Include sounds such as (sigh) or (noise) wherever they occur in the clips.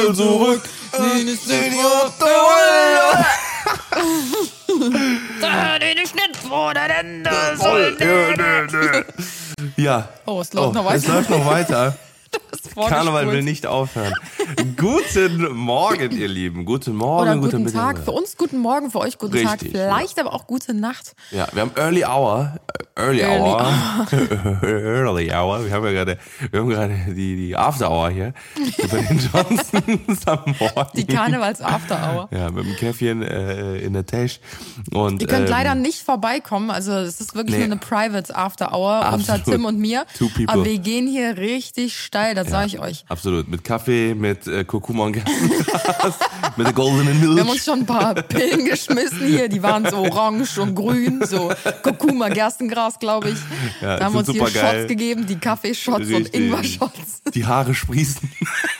voll zurück. Der Den Schnitt vor der Ende Wolle. Ja. Oh, es läuft noch Es weiter. läuft noch weiter. (laughs) Karneval will nicht aufhören. guten Morgen, ihr Lieben. Guten Morgen, Oder guten guten Tag. Für uns guten Morgen, für euch guten Tag. Richtig, Vielleicht aber auch gute Nacht. Ja, wir haben Early Hour. Äh, Early, Early Hour. (laughs) Early Hour. Wir haben ja gerade, wir haben gerade die, die After Hour hier. Bei den Johnsons am Morgen. Die Karnevals After Hour. Ja, mit dem Käffchen äh, in der Tasche. Und, Ihr könnt ähm, leider nicht vorbeikommen. Also es ist wirklich Nee. nur eine Private After Hour unter Absolut. Tim und mir. Two people. Aber wir gehen hier richtig steil, das sage ich euch. Absolut. Mit Kaffee, mit äh, Kurkuma und Gerstengras, (laughs) mit der goldenen Milch. Wir haben uns schon ein paar (laughs) Pillen geschmissen hier, die waren so orange und grün, so Kurkuma, Gerstengras, glaube ich. Ja, da haben wir uns hier supergeil. Shots gegeben, die Kaffeeshots und. Ingwer-Shots. Die Haare sprießen.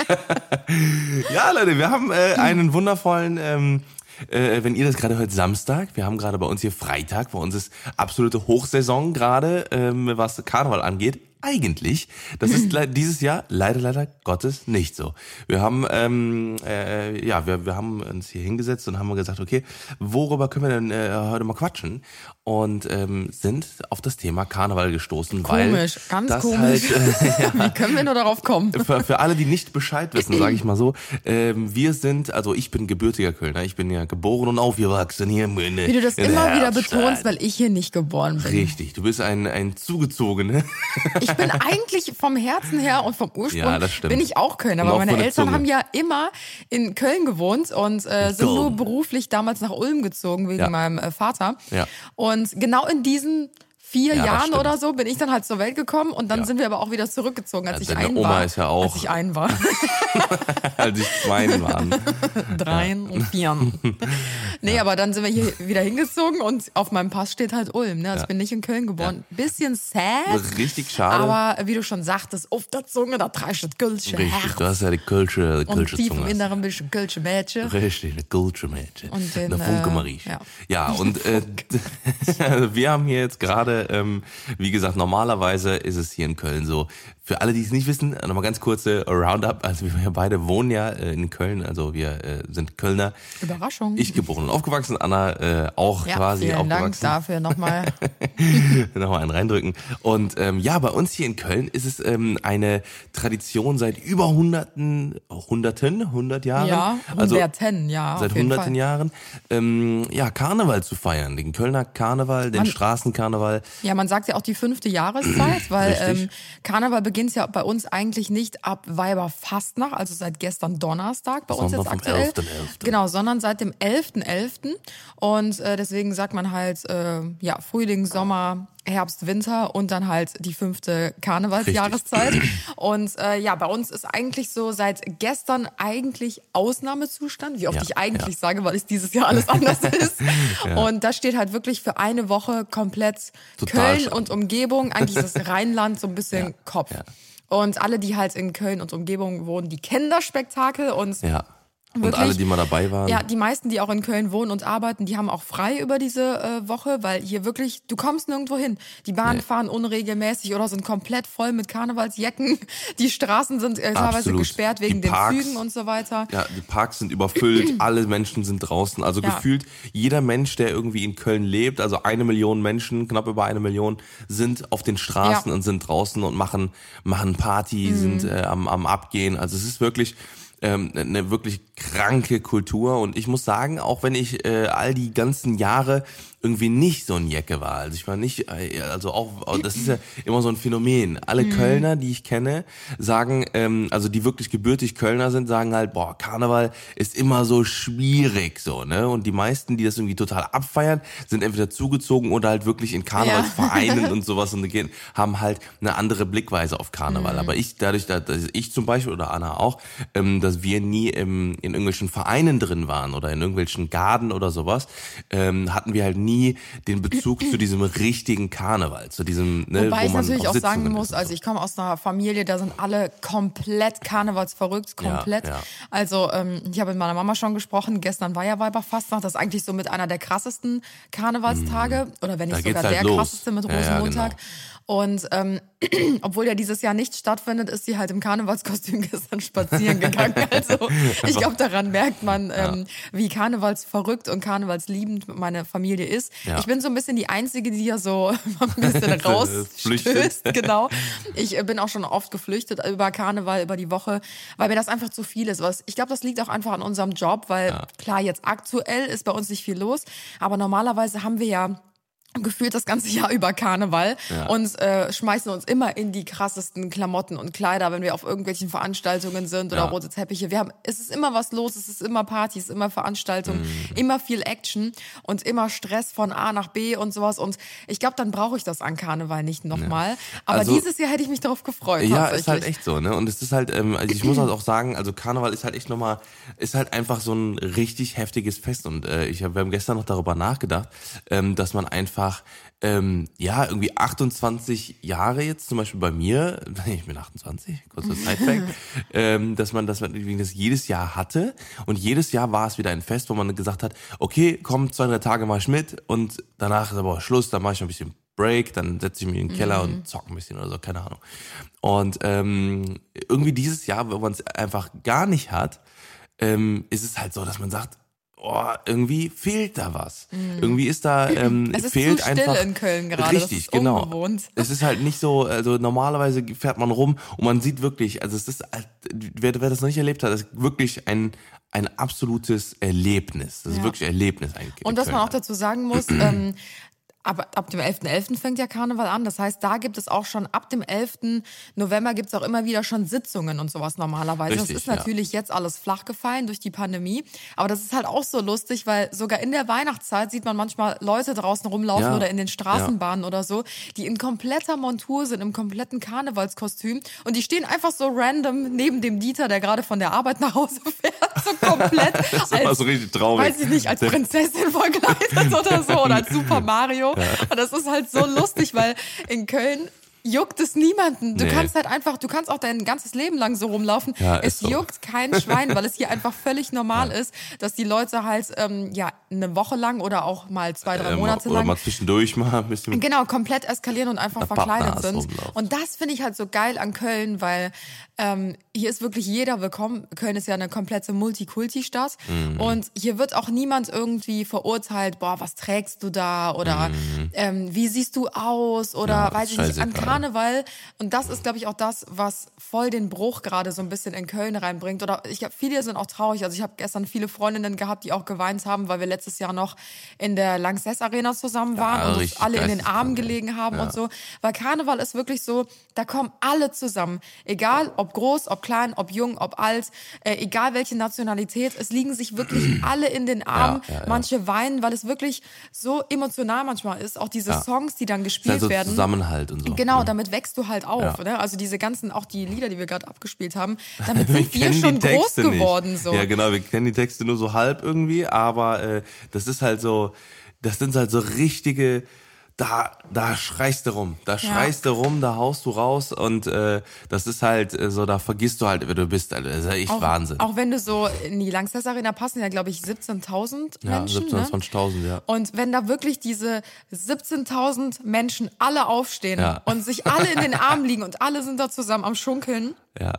(laughs) ja, Leute, wir haben äh, einen wundervollen, ähm, äh, wenn ihr das gerade hört, Samstag. Wir haben gerade bei uns hier Freitag. Bei uns ist absolute Hochsaison gerade, ähm, was Karneval angeht. Eigentlich, das ist dieses Jahr leider, leider Gottes nicht so. Wir haben, ähm, äh, ja, wir, wir haben uns hier hingesetzt und haben gesagt, okay, worüber können wir denn äh, heute mal quatschen? Und ähm, sind auf das Thema Karneval gestoßen, weil Komisch, ganz das komisch. halt äh, (laughs) (laughs) Wie können wir nur darauf kommen? für, für alle, die nicht Bescheid wissen, sage ich mal so, ähm, wir sind, also ich bin gebürtiger Kölner, ich bin ja geboren und aufgewachsen hier. In, Wie du das immer wieder betonst, weil ich hier nicht geboren bin. Richtig, du bist ein, ein Zugezogener. (laughs) Ich bin eigentlich vom Herzen her und vom Ursprung Ja, bin ich auch Kölner, aber meine Eltern Zunge. haben ja immer in Köln gewohnt und äh, sind Köln. nur beruflich damals nach Ulm gezogen wegen Ja. meinem äh, Vater. Ja. Und genau in diesen vier Ja, Jahren oder so bin ich dann halt zur Welt gekommen und dann Ja. sind wir aber auch wieder zurückgezogen, als Ja, ich ein Oma war. ist ja auch- Als ich ein war. (laughs) als ich zwei waren. (laughs) Dreien und Vieren. (laughs) Nee, aber dann sind wir hier wieder hingezogen und auf meinem Pass steht halt Ulm. Ne? Also ich bin nicht in Köln geboren. Bisschen sad. Richtig schade. Aber wie du schon sagtest, auf der Zunge, da treibt das Kölsche Richtig, Herz. du hast ja die Kölsche, die Und Kölsche tief im. Inneren bist du ein Kölsche Mädchen. Richtig, eine Kölsche Mädchen. Und den, eine Funke äh, Marie. ja. Ja, und äh, wir haben hier jetzt gerade, ähm, wie gesagt, normalerweise ist es hier in Köln so. Für alle, die es nicht wissen, nochmal ganz kurze Roundup. Also wir beide wohnen ja äh, in Köln, also wir äh, sind Kölner. Überraschung. Ich geboren und aufgewachsen, Anna äh, auch ja, quasi vielen Dank aufgewachsen. dafür nochmal. (laughs) Nochmal einen reindrücken. Und ähm, ja, bei uns hier in Köln ist es ähm, eine Tradition seit über hunderten, hunderten, hundert Jahren. Ja, also hunderten, ja. seit hunderten Fall. Jahren, ähm, ja, Karneval zu feiern. Den Kölner Karneval, den Man- Straßenkarneval. Ja, man sagt ja auch die fünfte Jahreszeit, weil ähm, Karneval beginnt ja bei uns eigentlich nicht ab Weiberfastnacht, also seit gestern Donnerstag bei uns Sondern jetzt aktuell. 11.11.. Genau, sondern seit dem 11.11. Und äh, deswegen sagt man halt äh, ja Frühling, Sommer, Herbst, Winter und dann halt die fünfte Karnevalsjahreszeit. Und äh, ja, bei uns ist eigentlich so seit gestern eigentlich Ausnahmezustand, wie oft Ja, ich eigentlich ja. sage, weil es dieses Jahr alles anders (laughs) ist. Ja. Und da steht halt wirklich für eine Woche komplett Total Köln stark. und Umgebung, eigentlich (laughs) das Rheinland so ein bisschen Kopf. Und alle, die halt in Köln und Umgebung wohnen, die kennen das Spektakel und Ja. Und Wirklich? alle, die mal dabei waren. ja, die meisten, die auch in Köln wohnen und arbeiten, die haben auch frei über diese äh, Woche, weil hier wirklich, du kommst nirgendwo hin. Die Bahnen Nee. fahren unregelmäßig oder sind komplett voll mit Karnevalsjecken. (laughs) Die Straßen sind äh, teilweise gesperrt wegen den. Zügen und so weiter. Ja, die Parks sind überfüllt, (clears throat) alle Menschen sind draußen. Also Ja. gefühlt jeder Mensch, der irgendwie in Köln lebt, also eine Million Menschen, knapp über eine Million, sind auf den Straßen Ja. Mhm. und sind draußen und machen machen Party, sind äh, am, am Abgehen. Also es ist wirklich ähm, eine wirklich kranke Kultur und ich muss sagen, auch wenn ich äh, all die ganzen Jahre irgendwie nicht so ein Jecke war, also ich war nicht, äh, also auch, das ist ja immer so ein Phänomen. Alle Mhm. Kölner, die ich kenne, sagen, ähm, also die wirklich gebürtig Kölner sind, sagen halt, boah, Karneval ist immer so schwierig, so, ne? Und die meisten, die das irgendwie total abfeiern, sind entweder zugezogen oder halt wirklich in Karnevalsvereinen und sowas und gehen, haben halt eine andere Blickweise auf Karneval. Mhm. Aber ich, dadurch, dass ich zum Beispiel oder Anna auch, ähm, dass wir nie im, in irgendwelchen Vereinen drin waren oder in irgendwelchen Garden oder sowas, ähm, hatten wir halt nie den Bezug zu diesem richtigen Karneval, zu diesem, ne, Wobei wo ich man natürlich auch sagen Sitzungen muss, ist und also so. ich komme aus einer Familie, da sind alle komplett karnevalsverrückt, Ja, komplett. ja. Also ähm, ich habe mit meiner Mama schon gesprochen, gestern war ja Weiberfastnacht, das ist eigentlich so mit einer der krassesten Karnevalstage oder wenn Da nicht geht's sogar halt der los. krasseste mit Ja, ja, Rosenmontag. genau. Und ähm, (clears throat) obwohl ja dieses Jahr nicht stattfindet, ist sie halt im Karnevalskostüm (laughs) gestern spazieren gegangen. Also ich glaube, daran merkt man, ähm, wie karnevalsverrückt und karnevalsliebend meine Familie ist. Ja. Ich bin so ein bisschen die Einzige, die ja so (laughs) ein bisschen (laughs) rausstößt. Genau. Ich äh, bin auch schon oft geflüchtet über Karneval, über die Woche, weil mir das einfach zu viel ist. Was, ich glaube, das liegt auch einfach an unserem Job, weil klar, jetzt aktuell ist bei uns nicht viel los, aber normalerweise haben wir ja gefühlt das ganze Jahr über Karneval Ja. und äh, schmeißen uns immer in die krassesten Klamotten und Kleider, wenn wir auf irgendwelchen Veranstaltungen sind oder Ja. rote Teppiche. Wir haben, es ist immer was los, es ist immer Partys, immer Veranstaltungen, Mhm. immer viel Action und immer Stress von A nach B und sowas. Und ich glaube, dann brauche ich das an Karneval nicht nochmal. Aber Also- dieses Jahr hätte ich mich darauf gefreut. Ja, ist halt echt so, ne? Und es ist halt, ähm, also ich muss halt auch sagen, also Karneval ist halt echt nochmal, ist halt einfach so ein richtig heftiges Fest. Und äh, ich hab, wir haben gestern noch darüber nachgedacht, ähm, dass man einfach, ähm, ja, irgendwie 28 Jahre jetzt, zum Beispiel bei mir, (laughs) ich bin 28, kurzer (laughs) Sidefact, ähm, dass man, dass man das jedes Jahr hatte. Und jedes Jahr war es wieder ein Fest, wo man gesagt hat, okay, komm, zwei, drei Tage mach ich mit und danach ist aber Schluss, dann mache ich noch ein bisschen Break, dann setze ich mich in den Keller und zock ein bisschen oder so, keine Ahnung. Und ähm, irgendwie dieses Jahr, wenn man es einfach gar nicht hat, ähm, ist es halt so, dass man sagt, oh, irgendwie fehlt da was. Irgendwie ist da, ähm, Mhm. (laughs) Es ist fehlt zu still einfach. in Köln gerade, Richtig, ist genau. ungewohnt. Es ist halt nicht so, also normalerweise fährt man rum und man sieht wirklich, also es ist, halt- wer, wer das noch nicht erlebt hat, das ist wirklich ein, ein absolutes Erlebnis. Das ist Ja. wirklich ein Erlebnis eigentlich. Und was man auch dazu sagen muss, (clears throat) ähm, aber ab dem 11.11. fängt ja Karneval an. Das heißt, da gibt es auch schon ab dem 11. November gibt es auch immer wieder schon Sitzungen und sowas normalerweise. Richtig, das ist ja. natürlich jetzt alles flach gefallen durch die Pandemie. Aber das ist halt auch so lustig, weil sogar in der Weihnachtszeit sieht man manchmal Leute draußen rumlaufen Ja. oder in den Straßenbahnen oder so, die in kompletter Montur sind, im kompletten Karnevalskostüm. Und die stehen einfach so random neben dem Dieter, der gerade von der Arbeit nach Hause (laughs) fährt. So komplett. (laughs) Das ist immer so richtig traurig. Weiß ich nicht, als Prinzessin verkleidet (laughs) oder so oder als Super Mario. (laughs) Und das ist halt so lustig, weil in Köln juckt es niemanden. Du Nee. kannst halt einfach, du kannst auch dein ganzes Leben lang so rumlaufen. Ja, es so. juckt kein Schwein, weil es hier (laughs) einfach völlig normal ist, dass die Leute halt ähm, ja eine Woche lang oder auch mal zwei, drei Ähm, Monate oder lang mal zwischendurch mal ein bisschen. Genau, komplett eskalieren und einfach verkleidet sind. rumlaufen. Und das finde ich halt so geil an Köln, weil ähm, hier ist wirklich jeder willkommen. Köln ist ja eine komplette Multikulti-Stadt. Mhm. Und hier wird auch niemand irgendwie verurteilt, boah, was trägst du da? Oder ähm, wie siehst du aus? Oder Mhm. Ja, weiß ich nicht, an scheißegal. Karneval. Und das ist, glaube ich, auch das, was voll den Bruch gerade so ein bisschen in Köln reinbringt. Oder ich habe viele sind auch traurig. Also ich habe gestern viele Freundinnen gehabt, die auch geweint haben, weil wir letztes Jahr noch in der Lanxess Arena zusammen waren und uns alle in den Armen gelegen haben Ja. und so. Weil Karneval ist wirklich so, da kommen alle zusammen. Egal ob groß, ob klein, ob jung, ob alt, äh, egal welche Nationalität, es liegen sich wirklich (clears throat) alle in den Armen. Ja, ja, ja. Manche weinen, weil es wirklich so emotional manchmal ist. Auch diese Ja. Songs, die dann ist gespielt halt so werden. Zusammenhalt und so. Genau? Damit wächst du halt auf. Ja. Ne? Also diese ganzen, auch die Lieder, die wir gerade abgespielt haben, (laughs) damit sind wir, die schon groß nicht. geworden. So. Ja, genau, wir kennen die Texte nur so halb irgendwie, aber äh, das ist halt so, das sind halt so richtige, da, da schreist du rum, da schreist du rum, da haust du raus und äh, das ist halt äh, so, da vergisst du halt, wer du bist, Alter. Das ist ja echt auch, Wahnsinn. Auch wenn du so in die Langsess Arena passen ja, glaube ich, 17.000 ja, Menschen. 17, ne? 20.000, ja. Und wenn da wirklich diese 17.000 Menschen alle aufstehen Ja. und sich alle in den Armen liegen und alle sind da zusammen am Schunkeln, Ja.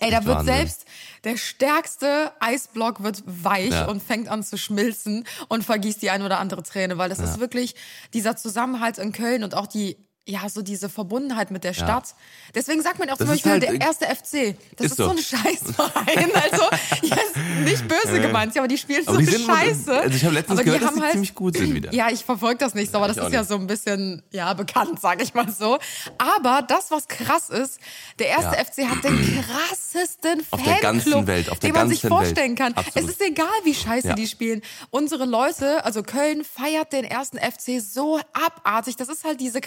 Ey, da wird Wahnsinn. selbst der stärkste Eisblock wird weich Ja. und fängt an zu schmilzen und vergießt die ein oder andere Träne, weil das ist wirklich dieser Zusammenhalt in Köln und auch die ja, so diese Verbundenheit mit der Stadt. Deswegen sagt man auch zum Das ist Beispiel halt, der erste FC. Das ist ist, so so. ein Scheißverein. (laughs) Also, ja, ist nicht böse gemeint, aber die spielen Aber so die Scheiße. also ich habe letztens aber die gehört, dass haben die halt, ziemlich gut sind wieder. (clears throat) ja, ich verfolge das nicht so, aber das ich auch ist ja nicht. so ein bisschen, ja, bekannt, sage ich mal so. Aber das, was krass ist, der erste Ja. FC hat den (clears throat) krassesten Auf der ganzen Fanclub, Welt, auf der den man sich ganzen Welt. vorstellen kann. Es Absolut. ist egal, wie scheiße Ja. die spielen. Unsere Leute, also Köln, feiert den ersten FC so abartig. Das ist halt diese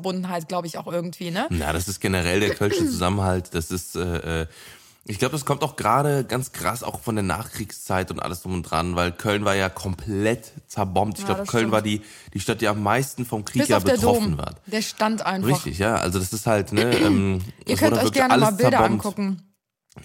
Karnevalsverbundenheit, glaube ich, auch irgendwie, ne? Na, das ist generell der kölsche (clears throat) Zusammenhalt. Das ist, äh, äh, ich glaube, das kommt auch gerade ganz krass auch von der Nachkriegszeit und alles drum und dran, weil Köln war ja komplett zerbombt. Ich Ja, glaube, Köln stimmt. war die, die Stadt, die am meisten vom Krieg Bis ja betroffen Dom. war. Der stand einfach. Richtig, ja. Also das ist halt, ne, (clears throat) ähm, Ihr könnt euch gerne mal Bilder zerbombt. angucken.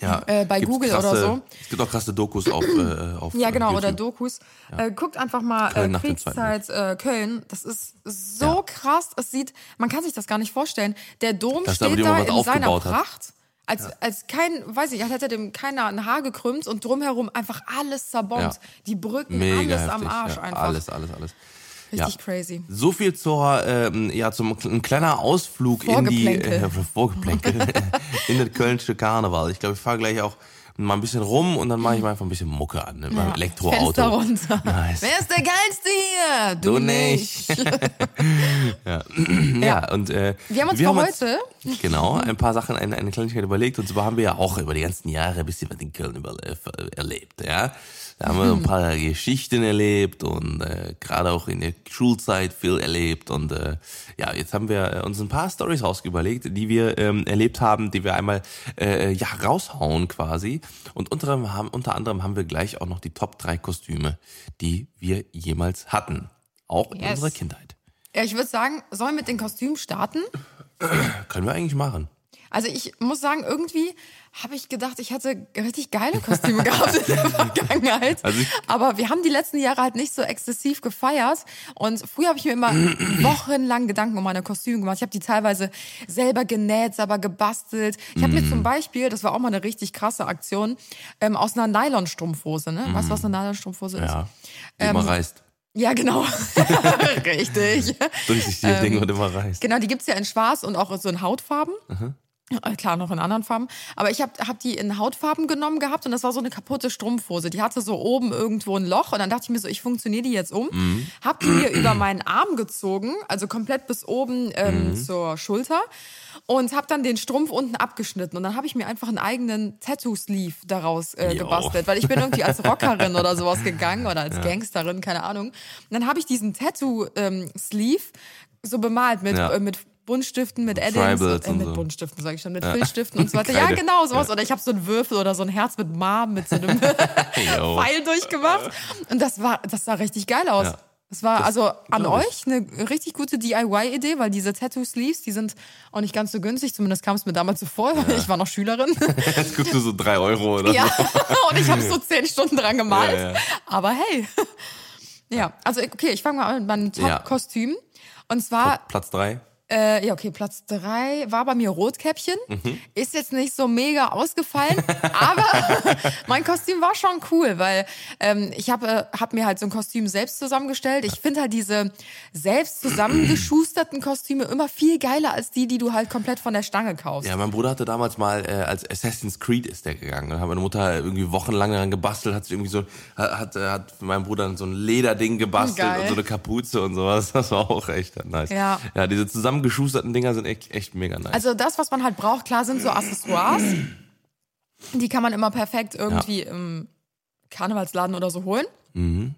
Ja, Äh, bei Google krasse, oder so. Es gibt auch krasse Dokus auf, äh, auf Ja, genau, äh, oder YouTube. Dokus. Äh, guckt einfach mal Köln äh, dem Kriegszeit äh, Köln. Das ist so Ja. krass. Es sieht, man kann sich das gar nicht vorstellen. Der Dom Dass da aber steht da in seiner hat. Pracht. Als, als kein, weiß ich, als hätte dem keiner ein Haar gekrümmt und drumherum einfach alles zerbombt. Ja. Die Brücken, Mega alles heftig. am Arsch ja, einfach. Alles, alles, alles. Ja. Richtig crazy. So viel zur, ähm, ja, zum ein kleiner Ausflug in die äh, (laughs) Vorgeplänkel (laughs) in den Kölnische Karneval. Ich glaube, ich fahre gleich auch mal ein bisschen rum und dann mache ich mal einfach ein bisschen Mucke an, ne, beim Elektroauto. Fenster runter. Nice. Wer ist der Geilste hier? Du nicht. (laughs) ja. ja, und äh, Wir haben uns für heute- genau ein paar Sachen, eine, eine Kleinigkeit überlegt. Und zwar haben wir ja auch über die ganzen Jahre ein bisschen was in Köln über, äh, erlebt. Ja, da haben wir ein paar Geschichten erlebt und äh, gerade auch in der Schulzeit viel erlebt. Und äh, ja, jetzt haben wir äh, uns ein paar Stories rausüberlegt, die wir ähm, erlebt haben, die wir einmal äh, ja raushauen quasi. Und unter anderem, haben, unter anderem haben wir gleich auch noch die Top 3 Kostüme, die wir jemals hatten. Auch in Yes. unserer Kindheit. Ja, ich würde sagen, sollen wir mit den Kostümen starten? Können wir eigentlich machen. Also ich muss sagen, irgendwie habe ich gedacht, ich hätte richtig geile Kostüme gehabt in der (laughs) Vergangenheit. Also Aber wir haben die letzten Jahre halt nicht so exzessiv gefeiert. Und früher habe ich mir immer (clears throat) wochenlang Gedanken um meine Kostüme gemacht. Ich habe die teilweise selber genäht, selber gebastelt. Ich habe mir zum Beispiel, das war auch mal eine richtig krasse Aktion, ähm, aus einer Nylonstrumpfhose, ne? Weißt du, was eine Nylonstrumpfhose ist? Ja. Die Ähm, immer reißt. Ja, genau. (laughs) Richtig. (laughs) Durchsichtige Ähm, Dinge und immer reißt. Genau, die gibt's ja in schwarz und auch so in Hautfarben. Äh, Klar, noch in anderen Farben. Aber ich habe hab die in Hautfarben genommen gehabt und das war so eine kaputte Strumpfhose. Die hatte so oben irgendwo ein Loch und dann dachte ich mir so, ich funktioniere die jetzt um. Hab die mir über meinen Arm gezogen, also komplett bis oben ähm, zur Schulter und habe dann den Strumpf unten abgeschnitten und dann habe ich mir einfach einen eigenen Tattoo-Sleeve daraus äh, gebastelt, weil ich bin irgendwie als Rockerin oder sowas gegangen oder als Gangsterin, keine Ahnung. Und dann habe ich diesen Tattoo-Sleeve so bemalt mit, Ja. äh, mit Buntstiften, mit Addings, äh, mit so. Buntstiften, sage ich schon, mit Filzstiften und so weiter. (laughs) Ja, genau, sowas. Oder ich habe so einen Würfel oder so ein Herz mit Marm mit so einem. (laughs) (laughs) Pfeil durchgemacht. Und das war, das sah richtig geil aus. Ja. Das war also an euch eine richtig gute DIY-Idee, weil diese Tattoo-Sleeves, die sind auch nicht ganz so günstig, zumindest kam es mir damals so vor, weil ich war noch Schülerin. Jetzt guckst du so drei Euro oder ja, so. und ich habe so zehn Stunden dran gemalt. Ja, ja. Aber hey. Ja, also okay, ich fange mal an mit meinem Ja. Top-Kostüm. Und zwar Platz drei. Äh, ja, okay, Platz drei war bei mir Rotkäppchen. Mhm. Ist jetzt nicht so mega ausgefallen, (laughs) aber (laughs) mein Kostüm war schon cool, weil ähm, ich habe äh, hab mir halt so ein Kostüm selbst zusammengestellt. Ich finde halt diese selbst zusammengeschusterten Kostüme immer viel geiler als die, die du halt komplett von der Stange kaufst. Ja, mein Bruder hatte damals mal, äh, als Assassin's Creed ist der gegangen. Dann hat meine Mutter irgendwie wochenlang daran gebastelt, hat sich irgendwie so, hat, hat, für meinen Bruder so ein Lederding gebastelt Geil. und so eine Kapuze und sowas. Das war auch echt nice. Ja. Ja, diese zusammengeschusterten Dinger sind echt, echt mega nice. Also das, was man halt braucht, klar sind so Accessoires. (clears throat) Die kann man immer perfekt irgendwie im Karnevalsladen oder so holen. Mhm.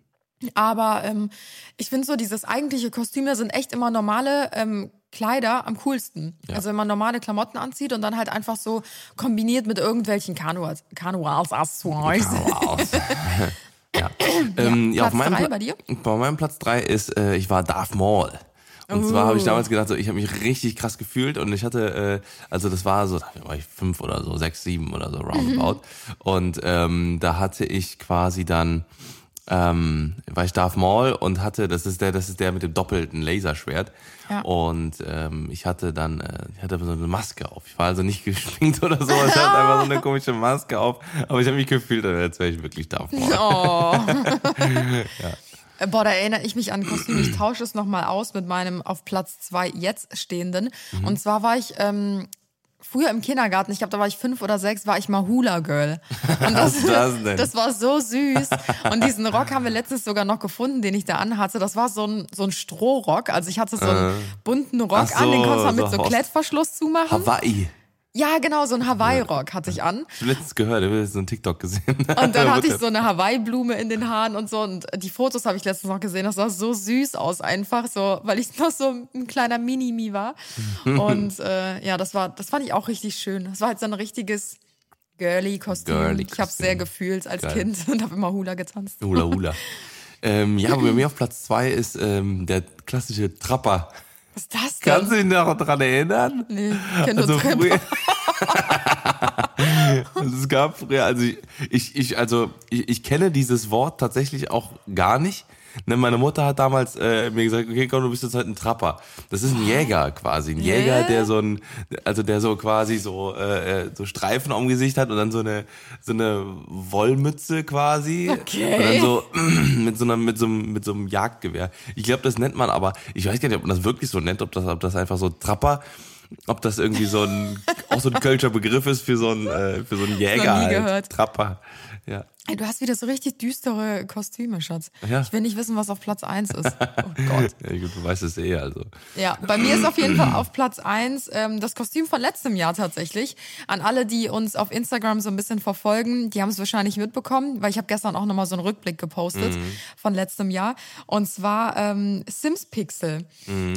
Aber ähm, ich finde so, dieses eigentliche Kostüme sind echt immer normale ähm, Kleider am coolsten. Ja. Also wenn man normale Klamotten anzieht und dann halt einfach so kombiniert mit irgendwelchen Karnevals- Karnevals-Accessoires. Wow. (laughs) ja. Ähm, ja, Platz auf meinem drei bei dir? Bei meinem Platz drei ist, äh, ich war Darth Maul. Und zwar habe ich damals gedacht, so, ich habe mich richtig krass gefühlt und ich hatte, äh, also das war so, da war ich fünf oder so, sechs, sieben oder so roundabout. Und ähm, da hatte ich quasi dann, ähm, war ich Darth Maul und hatte, das ist der, das ist der mit dem doppelten Laserschwert. Ja. Und ähm, ich hatte dann, äh, ich hatte so eine Maske auf. Ich war also nicht (laughs) geschminkt oder so, ich hatte einfach so eine komische Maske auf. Aber ich habe mich gefühlt, als wäre ich wirklich Darth Maul. Oh. (laughs) (laughs) Äh, Boah, da erinnere ich mich an Kostüm. Ich tausche es nochmal aus mit meinem auf Platz zwei jetzt stehenden. Mhm. Und zwar war ich ähm, früher im Kindergarten, ich glaube, da war ich fünf oder sechs, war ich mal Hula Girl. Und (laughs) das, das denn? (laughs) das war so süß. Und diesen Rock haben wir letztens sogar noch gefunden, den ich da anhatte. Das war so ein, so ein Strohrock. Also ich hatte so einen bunten Rock so, an, den konntest du dann mit so Klettverschluss zumachen. Hawaii. Ja, genau, so ein Hawaii-Rock hatte ich an. Ich habe letztens gehört, ich habe so einen TikTok gesehen. (laughs) Und dann hatte ich so eine Hawaii-Blume in den Haaren und so. Und die Fotos habe ich letztens noch gesehen. Das sah so süß aus, einfach so, weil ich (laughs) noch so ein kleiner Minimi war. (laughs) Und äh, ja, das war, das fand ich auch richtig schön. Das war halt so ein richtiges Girly-Kostüm. Girly ich habe sehr Kostüm. gefühlt als Geil. Kind und habe immer Hula getanzt. Hula Hula. ähm, ja, bei mir auf Platz zwei ist ähm, der klassische Trapper. Was ist das Kannst denn? du dich noch dran erinnern? Nee, ich kenn nur Also früher, (laughs) Also es gab früher, also ich, ich, ich also ich, ich kenne dieses Wort tatsächlich auch gar nicht. Ne, meine Mutter hat damals äh, mir gesagt, okay, komm, du bist jetzt halt ein Trapper. Das ist ein Jäger quasi. Ein Jäger, der so ein, also der so quasi so, äh, äh, so Streifen am Gesicht hat und dann so eine, so eine Wollmütze quasi. Okay. Und dann so (clears throat) mit so einer, mit so einem, mit so einem Jagdgewehr. Ich glaube, das nennt man aber, ich weiß gar nicht, ob man das wirklich so nennt, ob das, ob das einfach so Trapper, ob das irgendwie so ein, auch so ein Kölscher Begriff ist für so ein, äh, für so einen Jäger. nie halt. gehört. Trapper. Ja. Ey, du hast wieder so richtig düstere Kostüme, Schatz. Ja. Ich will nicht wissen, was auf Platz 1 ist. Oh (laughs) Gott. ja gut, du weißt es eh, also. Ja, bei mir ist auf jeden Fall auf Platz 1 ähm, das Kostüm von letztem Jahr tatsächlich. An alle, die uns auf Instagram so ein bisschen verfolgen, die haben es wahrscheinlich mitbekommen, weil ich habe gestern auch nochmal so einen Rückblick gepostet von letztem Jahr. Und zwar ähm, Sims Pixel.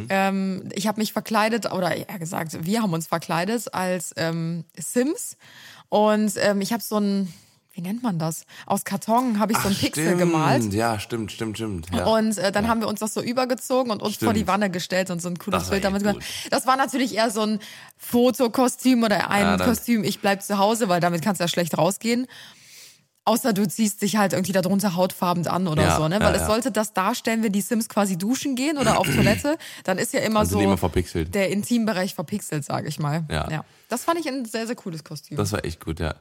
Ähm, ich habe mich verkleidet, oder eher gesagt, wir haben uns verkleidet als ähm, Sims. Und ähm, ich habe so ein, wie nennt man das? Aus Karton habe ich so ein Pixel stimmt. gemalt. Ja, stimmt, stimmt, stimmt. Ja. Und äh, dann haben wir uns das so übergezogen und uns vor die Stimmt. Wanne gestellt und so ein cooles Bild damit gemacht. Das war natürlich eher so ein Fotokostüm oder ein Ja, Kostüm, ich bleib zu Hause, weil damit kannst du ja schlecht rausgehen. Außer du ziehst dich halt irgendwie darunter hautfarben an oder Ja, so, ne? ja, Weil es ja. sollte das darstellen, wenn die Sims quasi duschen gehen oder auf (clears throat) Toilette, dann ist ja immer Also so immer verpixelt. der Intimbereich verpixelt, sage ich mal. Ja. Das fand ich ein sehr, sehr cooles Kostüm. Das war echt gut, ja.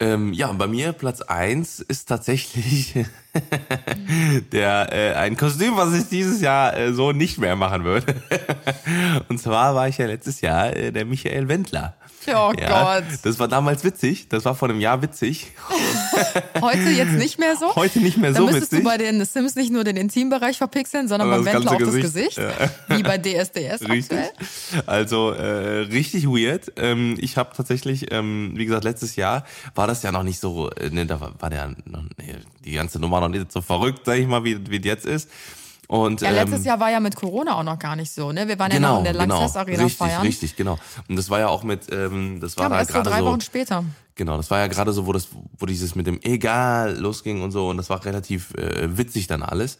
Ähm, ja, und bei mir Platz eins ist tatsächlich (laughs) der äh, ein Kostüm, was ich dieses Jahr äh, so nicht mehr machen würde. (laughs) und zwar war ich ja letztes Jahr äh, der Michael Wendler. (laughs) Oh Ja, Gott. Das war damals witzig. Das war vor einem Jahr witzig. (laughs) Heute jetzt nicht mehr so? Heute nicht mehr Dann so müsstest witzig. du bei den Sims nicht nur den Intimbereich verpixeln, sondern Aber beim das Wendler auch ganze das Gesicht, Gesicht. (laughs) Wie bei DSDS Richtig. aktuell. Also äh, richtig weird. Ähm, ich habe tatsächlich, ähm, wie gesagt, letztes Jahr war das ja noch nicht so, äh, ne, da war, war der noch, nee, die ganze Nummer noch nicht so verrückt, sag ich mal, wie wie es jetzt ist. Und Ja, letztes ähm, Jahr war ja mit Corona auch noch gar nicht so, ne? Wir waren ja genau, noch in der genau, Lanxess Arena richtig, feiern. richtig, genau. Und das war ja auch mit, ähm, das war Kam da erst so gerade drei so, Wochen später. Genau, das war ja gerade so, wo das, wo dieses mit dem Egal losging und so und das war relativ äh, witzig dann alles.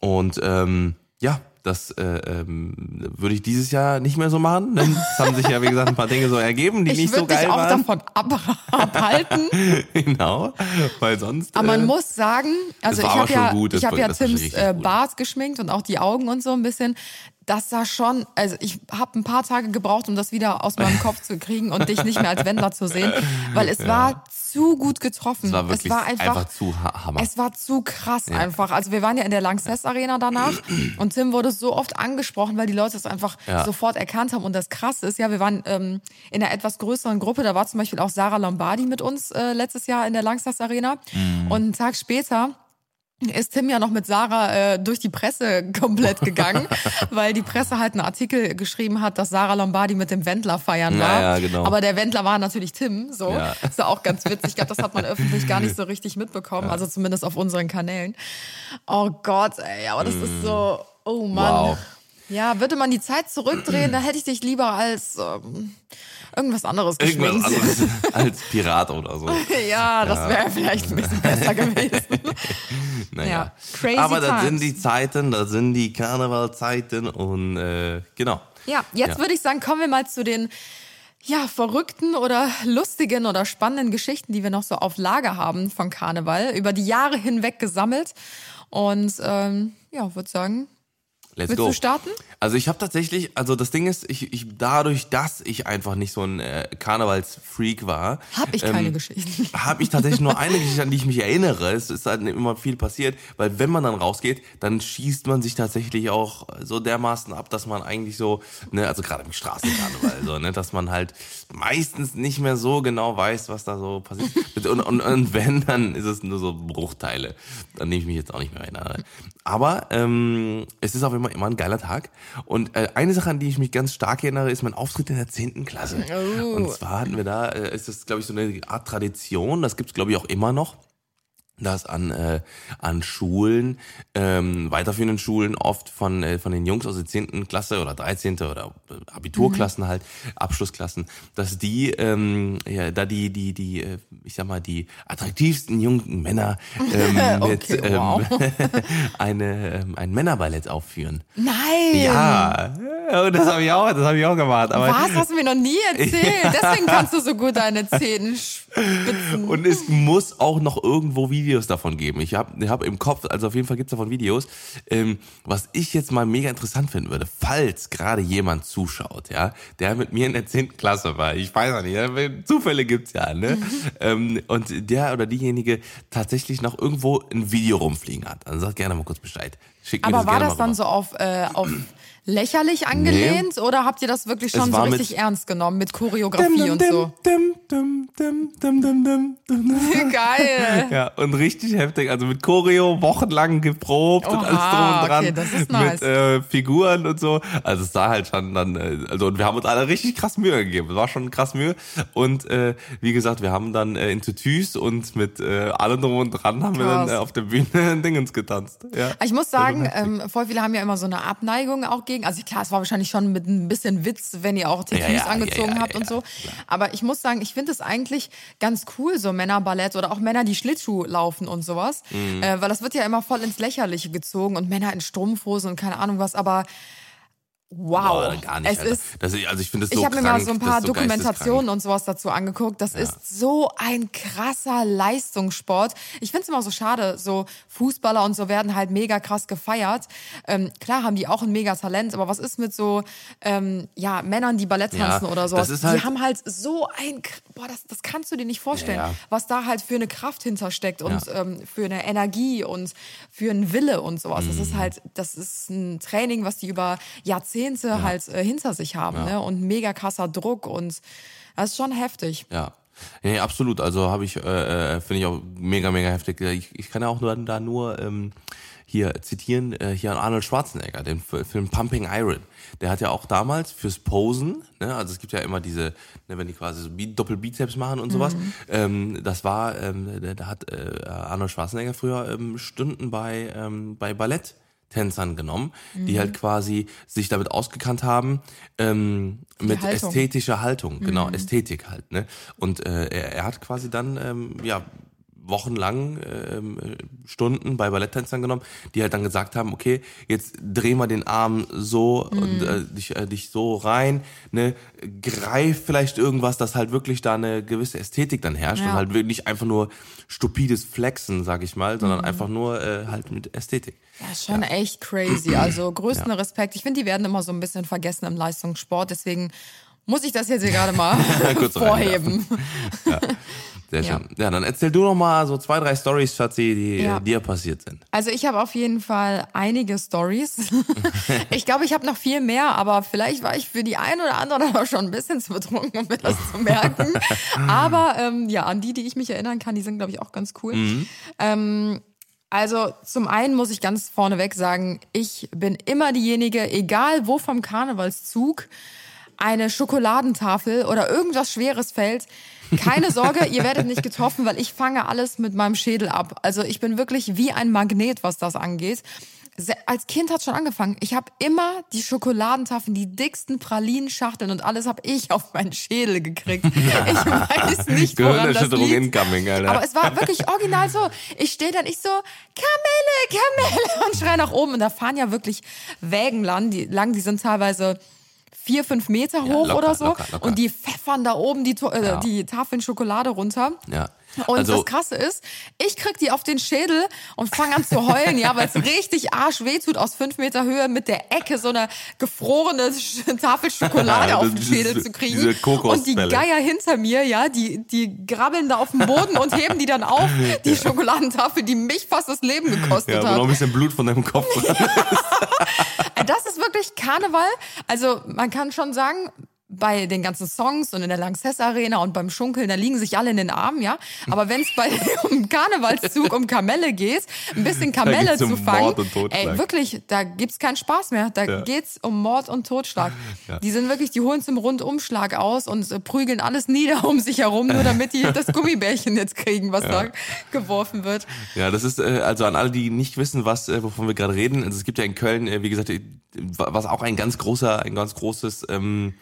Und ähm, ja, das äh, ähm, würde ich dieses Jahr nicht mehr so machen, denn es haben sich ja wie gesagt ein paar Dinge so ergeben, die Ich nicht so würde dich geil auch waren. davon ab (laughs) abhalten. (laughs) genau, weil sonst. Aber man äh, muss sagen, also ich habe ja, gut, ich war- ja Tims äh. Bart geschminkt und auch die Augen und so ein bisschen. Das sah schon, also ich habe ein paar Tage gebraucht, um das wieder aus meinem Kopf zu kriegen und dich nicht mehr als Wendler zu sehen, weil es war zu gut getroffen. es war wirklich einfach, zu ha Hammer. Es war zu krass einfach. Also wir waren ja in der Lanxess Arena danach und Tim wurde so oft angesprochen, weil die Leute es einfach Ja. sofort erkannt haben. Und das krass ist, ja, wir waren ähm, in einer etwas größeren Gruppe. Da war zum Beispiel auch Sarah Lombardi mit uns äh, letztes Jahr in der Lanxess Arena. Mhm. Und einen Tag später ist Tim ja noch mit Sarah äh, durch die Presse (laughs) komplett gegangen, (laughs) weil die Presse halt einen Artikel geschrieben hat, dass Sarah Lombardi mit dem Wendler feiern war. Ja, ja, genau. Aber der Wendler war natürlich Tim, so. Ja. Ist ja auch ganz witzig. Ich glaube, das hat man öffentlich gar nicht so richtig mitbekommen, also zumindest auf unseren Kanälen. Oh Gott, ey, aber das ist so, oh Mann. Wow. Ja, würde man die Zeit zurückdrehen, da hätte ich dich lieber als ähm, irgendwas anderes geschminkt. Irgendwas anderes (laughs) als Pirat oder so. Ja, das wäre vielleicht ein bisschen besser gewesen. (laughs) Naja. Ja, crazy Aber das times. sind die Zeiten, das sind die Karnevalzeiten und äh, genau. Ja, jetzt Ja. würde ich sagen, kommen wir mal zu den ja, verrückten oder lustigen oder spannenden Geschichten, die wir noch so auf Lager haben von Karneval, über die Jahre hinweg gesammelt. Und ähm, ja, würde sagen, Let's willst go. du starten? Also ich habe tatsächlich, also das Ding ist, ich, ich dadurch, dass ich einfach nicht so ein äh, Karnevalsfreak war, Hab ich keine Geschichten. (laughs) habe ich tatsächlich nur eine Geschichte, an die ich mich erinnere. Es ist halt immer viel passiert, weil wenn man dann rausgeht, dann schießt man sich tatsächlich auch so dermaßen ab, dass man eigentlich so, ne, also gerade im Straßenkarneval, so, ne, dass man halt meistens nicht mehr so genau weiß, was da so passiert. Und, und, und wenn, dann ist es nur so Bruchteile, an die ich mich jetzt auch nicht mehr erinnere. Aber ähm, es ist auf immer immer ein geiler Tag. Und äh, eine Sache, an die ich mich ganz stark erinnere, ist mein Auftritt in der 10. Klasse. Oh. Und zwar hatten wir da, äh, ist das, glaube ich, so eine Art Tradition, das gibt's glaube ich, auch immer noch dass an, äh, an Schulen, ähm, weiterführenden Schulen oft von, äh, von den Jungs aus der 10. Klasse oder 13. oder äh, Abiturklassen halt, Abschlussklassen, dass die, ähm, ja, da die, die, die, äh, ich sag mal, die attraktivsten jungen Männer (laughs) ähm, Okay, wow. ähm, (laughs) eine, ähm, ein Männerballett aufführen. Nein! Ja, und das habe ich auch, das habe ich auch gemacht. Aber Was hast du mir noch nie (laughs) erzählt? Deswegen kannst du so gut deine Zähne sch Und es muss auch noch irgendwo Videos davon geben. Ich habe hab im Kopf, also auf jeden Fall gibt's davon Videos. Ähm, was ich jetzt mal mega interessant finden würde, falls gerade jemand zuschaut, ja, der mit mir in der 10. Klasse war, ich weiß auch nicht, Zufälle gibt's ja, ne? Mhm. (laughs) Ähm, und der oder diejenige tatsächlich noch irgendwo ein Video rumfliegen hat, dann sagt gerne mal kurz Bescheid. Schickt Aber das war das dann so auf, äh, auf (clears throat) lächerlich angelehnt nee. oder habt ihr das wirklich schon so richtig ernst genommen mit Choreografie dim, dim, und so? Dim, (laughs) Geil. (laughs) Ja, und richtig heftig. Also mit Choreo wochenlang geprobt Oha, und alles drum und dran. Okay, das ist nice. Mit äh, Figuren und so. Also es sah halt schon dann, äh, also und wir haben uns alle richtig krass Mühe gegeben. Es war schon krass Mühe. Und äh, wie gesagt, wir haben dann äh, in Tutus und mit äh, allem drum und dran haben krass. wir dann äh, auf der Bühne (laughs) Dingens getanzt. Ja. Ich muss sagen, ähm, voll viele haben ja immer so eine Abneigung auch gegen. Also klar, es war wahrscheinlich schon mit ein bisschen Witz, wenn ihr auch Tutus ja, ja, angezogen ja, habt und so. Aber ich muss sagen, ich finde es eigentlich ganz cool, so Männerballett oder auch Männer, die Schlittschuh laufen und sowas. Mhm. Äh, weil das wird ja immer voll ins Lächerliche gezogen und Männer in Strumpfhosen und keine Ahnung was, aber Wow, no, gar nicht, es ist. Das, also ich finde es so Ich habe mir mal so ein paar so Dokumentationen und sowas dazu angeguckt. Das ja. ist so ein krasser Leistungssport. Ich finde es immer so schade. So Fußballer und so werden halt mega krass gefeiert. Ähm, klar haben die auch ein mega Talent, aber was ist mit so ähm, ja Männern, die Ballett tanzen ja, oder so? Halt die haben halt so ein boah, das, das kannst du dir nicht vorstellen, ja, was da halt für eine Kraft hintersteckt und ähm, für eine Energie und für einen Wille und sowas. Mhm. Das ist mhm. halt, das ist ein Training, was die über Jahrzehnte ja. halt äh, hinter sich haben ja. ne? und mega krasser Druck und das ist schon heftig. Ja. Ja, absolut. Also habe ich, äh, äh, finde ich auch mega, mega heftig. Ich, ich kann ja auch nur da nur ähm, hier zitieren, äh, hier an Arnold Schwarzenegger, den Film Pumping Iron. Der hat ja auch damals fürs Posen, ne, also es gibt ja immer diese, ne, wenn die quasi so Doppelbizeps machen und sowas, mhm. ähm, das war, ähm, da hat äh, Arnold Schwarzenegger früher ähm, Stunden bei, ähm, bei Ballett Tänzern genommen, mhm. die halt quasi sich damit ausgekannt haben, ähm, mit Haltung. ästhetischer Haltung, genau, mhm. Ästhetik halt, ne? Und äh, er, er hat quasi dann, ähm, ja, wochenlang ähm, Stunden bei Balletttänzern genommen, die halt dann gesagt haben, okay, jetzt dreh mal den Arm so mhm. und äh, dich, äh, dich so rein, ne, greif vielleicht irgendwas, dass halt wirklich da eine gewisse Ästhetik dann herrscht ja. und halt wirklich einfach nur stupides Flexen, sag ich mal, sondern mhm. einfach nur äh, halt mit Ästhetik. Ja, schon ja. echt crazy. Also größten ja. Respekt. Ich finde, die werden immer so ein bisschen vergessen im Leistungssport, deswegen muss ich das jetzt hier gerade mal (laughs) vorheben. (laughs) ja. Sehr schön. Ja. ja, dann erzähl du noch mal so zwei, drei Stories, Schatzi, die ja. dir passiert sind. Also ich habe auf jeden Fall einige Stories. (laughs) ich glaube, ich habe noch viel mehr, aber vielleicht war ich für die ein oder andere (laughs) aber schon ein bisschen zu betrunken, um mir das zu merken. aber ähm, ja, an die, die ich mich erinnern kann, die sind, glaube ich, auch ganz cool. Mhm. Ähm, also zum einen muss ich ganz vorneweg sagen, ich bin immer diejenige, egal wo vom Karnevalszug eine Schokoladentafel oder irgendwas Schweres fällt, keine Sorge, ihr werdet nicht getroffen, weil ich fange alles mit meinem Schädel ab. Also ich bin wirklich wie ein Magnet, was das angeht. Als Kind hat schon angefangen. Ich habe immer die Schokoladentafeln, die dicksten Pralinschachteln und alles habe ich auf meinen Schädel gekriegt. (laughs) Ich weiß nicht, woran das liegt. Incoming, Alter. Aber es war wirklich original so. Ich stehe dann, ich so, Kamelle, Kamelle und schreie nach oben. Und da fahren ja wirklich Wägen lang, die, lang, die sind teilweise vier, fünf Meter hoch ja, locker, oder so. Locker, locker. Und die pfeffern da oben die, äh, ja. die Tafeln Schokolade runter. Ja. Und also, das Krasse ist, ich krieg die auf den Schädel und fange an zu heulen, ja, weil es (laughs) richtig arsch weh tut, aus fünf Meter Höhe mit der Ecke so eine gefrorene Tafel Schokolade auf den Schädel zu kriegen. Und die Geier hinter mir, ja, die, die grabbeln da auf dem Boden und heben die dann auf, (laughs) die Schokoladentafel, die mich fast das Leben gekostet ja, hat. Ja, noch ein bisschen Blut von deinem Kopf (laughs) Das ist wirklich Karneval. Also man kann schon sagen, bei den ganzen Songs und in der Lanxess Arena und beim Schunkeln, da liegen sich alle in den Armen, ja. Aber wenn es bei (laughs) um Karnevalszug um Kamelle geht, ein bisschen Kamelle zu fangen, ey, wirklich, da gibt's keinen Spaß mehr. Da ja. geht's um Mord und Totschlag. (laughs) Ja. Die sind wirklich, die holen zum Rundumschlag aus und äh, prügeln alles nieder um sich herum, nur damit die (laughs) das Gummibärchen jetzt kriegen, was ja. da geworfen wird. Ja, das ist äh, also an alle, die nicht wissen, was äh, wovon wir gerade reden. Also es gibt ja in Köln, wie gesagt, was auch ein ganz großer, ein ganz großes ähm,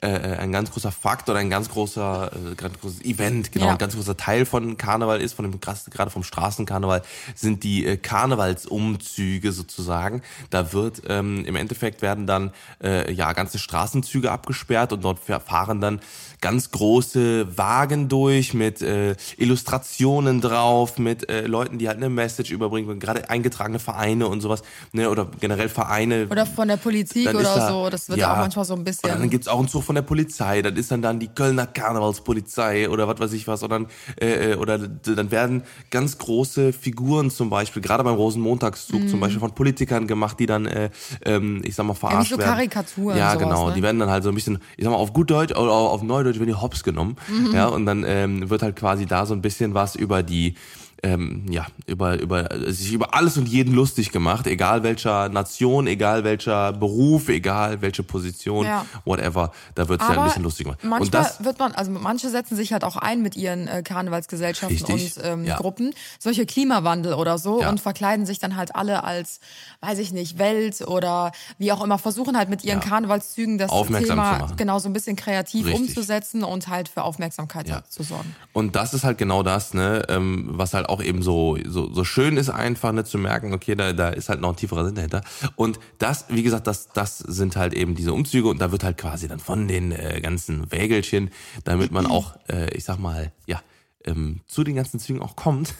äh, ein ganz großer Fakt oder ein ganz großer, äh, ganz großes Event, genau, Ja. ein ganz großer Teil von Karneval ist, von dem gerade vom Straßenkarneval, sind die äh, Karnevalsumzüge sozusagen. Da wird ähm, im Endeffekt werden dann äh, ja ganze Straßenzüge abgesperrt und dort fahren dann ganz große Wagen durch mit äh, Illustrationen drauf, mit äh, Leuten, die halt eine Message überbringen, gerade eingetragene Vereine und sowas, ne, oder generell Vereine. Oder von der Politik oder da- so. Das wird ja auch manchmal so ein bisschen. Dann gibt's auch einen Zug von der Polizei. Das ist dann dann die Kölner Karnevalspolizei oder was weiß ich was. Dann, äh, äh, oder dann werden ganz große Figuren zum Beispiel, gerade beim Rosenmontagszug Mhm. zum Beispiel von Politikern gemacht, die dann, äh, ähm, ich sag mal, verarscht so werden. Karikaturen, Ja, sowas, genau. ne? Die werden dann halt so ein bisschen, ich sag mal, auf gut Deutsch oder auf Neudeutsch werden die hops genommen. Mhm. Ja, und dann ähm, wird halt quasi da so ein bisschen was über die ähm, ja, über, über, sich über alles und jeden lustig gemacht, egal welcher Nation, egal welcher Beruf, egal welche Position, Ja. whatever, da wird sich halt ein bisschen lustig gemacht. Manchmal und das, wird man, also manche setzen sich halt auch ein mit ihren äh, Karnevalsgesellschaften Richtig, und ähm, ja. Gruppen, solche Klimawandel oder so Ja. und verkleiden sich dann halt alle als, weiß ich nicht, Welt oder wie auch immer, versuchen halt mit ihren Ja. Karnevalszügen das Aufmerksam Thema genau so ein bisschen kreativ Richtig. umzusetzen und halt für Aufmerksamkeit Ja. zu sorgen. Und das ist halt genau das, ne, ähm, was halt auch eben so, so, so schön ist, einfach ne, zu merken, okay, da, da ist halt noch ein tieferer Sinn dahinter. Und das, wie gesagt, das, das sind halt eben diese Umzüge und da wird halt quasi dann von den äh, ganzen Wägelchen, damit man auch, äh, ich sag mal, ja, ähm, zu den ganzen Zügen auch kommt,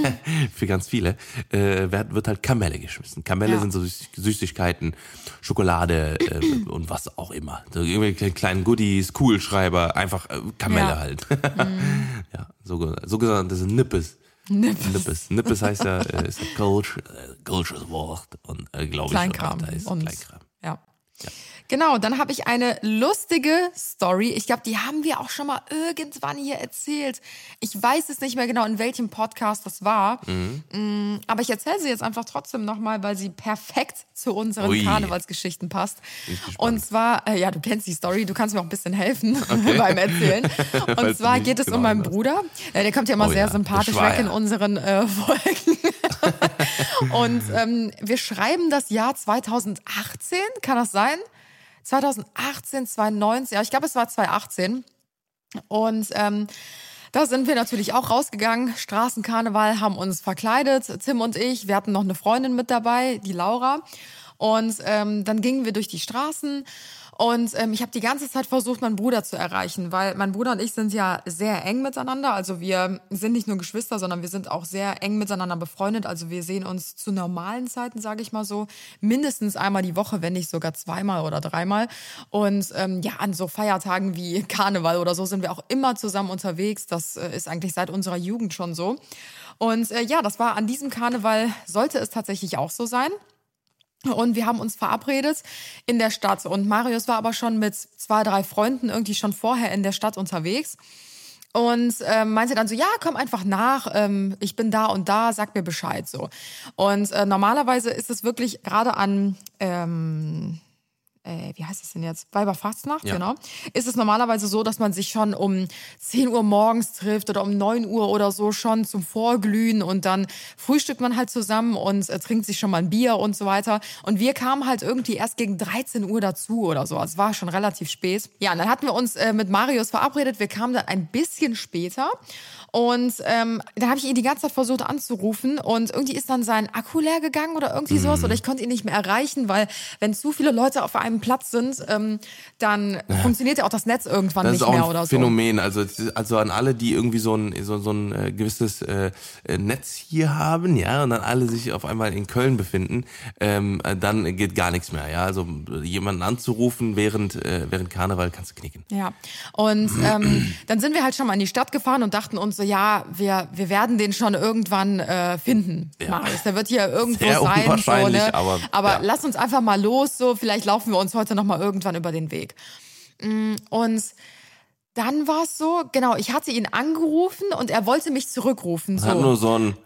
(laughs) für ganz viele, äh, wird, wird halt Kamelle geschmissen. Kamelle Ja. sind so Süß- Süßigkeiten, Schokolade äh, (clears throat) und was auch immer. So irgendwelche kleinen Goodies, Kugelschreiber, einfach äh, Kamelle Ja. halt. (laughs) ja, so, sogenanntes Nippes. Nippes. Nippes. Nippes heißt ja, äh, ist ein Kölsch, äh, Kölsches Wort und äh, glaube ich, Kleinkram. da ist und, Kleinkram. Ja. Genau, dann habe ich eine lustige Story. Ich glaube, die haben wir auch schon mal irgendwann hier erzählt. Ich weiß es nicht mehr genau, in welchem Podcast das war. Mm, Aber ich erzähle sie jetzt einfach trotzdem nochmal, weil sie perfekt zu unseren Ui. Karnevalsgeschichten passt. Und zwar, äh, ja, du kennst die Story, du kannst mir auch ein bisschen helfen (laughs) beim Erzählen. (laughs) Und zwar geht es genau um meinen. Bruder. Der kommt ja immer Oh sehr ja, sympathisch weg in unseren äh, (laughs) Folgen. Und ähm, wir schreiben das Jahr 2018, kann das sein? 2018, 2019, ja, ich glaube, es war 2018. Und ähm, da sind wir natürlich auch rausgegangen. Straßenkarneval haben uns verkleidet, Tim und ich. Wir hatten noch eine Freundin mit dabei, die Laura. Und ähm, dann gingen wir durch die Straßen. Und ähm, ich habe die ganze Zeit versucht, meinen Bruder zu erreichen, weil mein Bruder und ich sind ja sehr eng miteinander. Also wir sind nicht nur Geschwister, sondern wir sind auch sehr eng miteinander befreundet. Also wir sehen uns zu normalen Zeiten, sage ich mal so, mindestens einmal die Woche, wenn nicht sogar zweimal oder dreimal. Und ähm, ja, an so Feiertagen wie (laughs) Karneval oder so sind wir auch immer zusammen unterwegs. Das äh, ist eigentlich seit unserer Jugend schon so. Und äh, ja, das war an diesem Karneval, sollte es tatsächlich auch so sein. Und wir haben uns verabredet in der Stadt. Und Marius war aber schon mit zwei, drei Freunden irgendwie schon vorher in der Stadt unterwegs. Und ähm, meinte dann so, ja, komm einfach nach, ähm, ich bin da und da, sag mir Bescheid so. Und äh, normalerweise ist es wirklich gerade an, ähm, äh, wie heißt es denn jetzt? Weiberfastnacht, Ja. genau. Ist es normalerweise so, dass man sich schon um 10 Uhr morgens trifft oder um 9 Uhr oder so schon zum Vorglühen und dann frühstückt man halt zusammen und äh, trinkt sich schon mal ein Bier und so weiter. Und wir kamen halt irgendwie erst gegen 13 Uhr dazu oder so. Es war schon relativ spät. Ja, und dann hatten wir uns äh, mit Marius verabredet. Wir kamen dann ein bisschen später. Und ähm, dann habe ich ihn die ganze Zeit versucht anzurufen und irgendwie ist dann sein Akku leer gegangen oder irgendwie sowas Mhm. oder ich konnte ihn nicht mehr erreichen, weil wenn zu viele Leute auf einem Platz sind, ähm, dann funktioniert ja auch das Netz irgendwann Das nicht mehr ein oder so. Phänomen. Also, also an alle, die irgendwie so ein, so, so ein äh, gewisses äh, äh, Netz hier haben, ja, und dann alle sich auf einmal in Köln befinden, ähm, äh, dann geht gar nichts mehr. Ja, also jemanden anzurufen während äh, während Karneval kannst du knicken. Ja, und ähm, (clears throat) dann sind wir halt schon mal in die Stadt gefahren und dachten uns so, ja, wir, wir werden den schon irgendwann äh, finden, Ja. Marius. Der wird hier irgendwo Sehr sein. So, ne? aber, aber ja. lass uns einfach mal los, so vielleicht laufen wir uns heute noch mal irgendwann über den Weg. Mm, Und dann war es so, genau, ich hatte ihn angerufen und er wollte mich zurückrufen. Hat So. nur so ein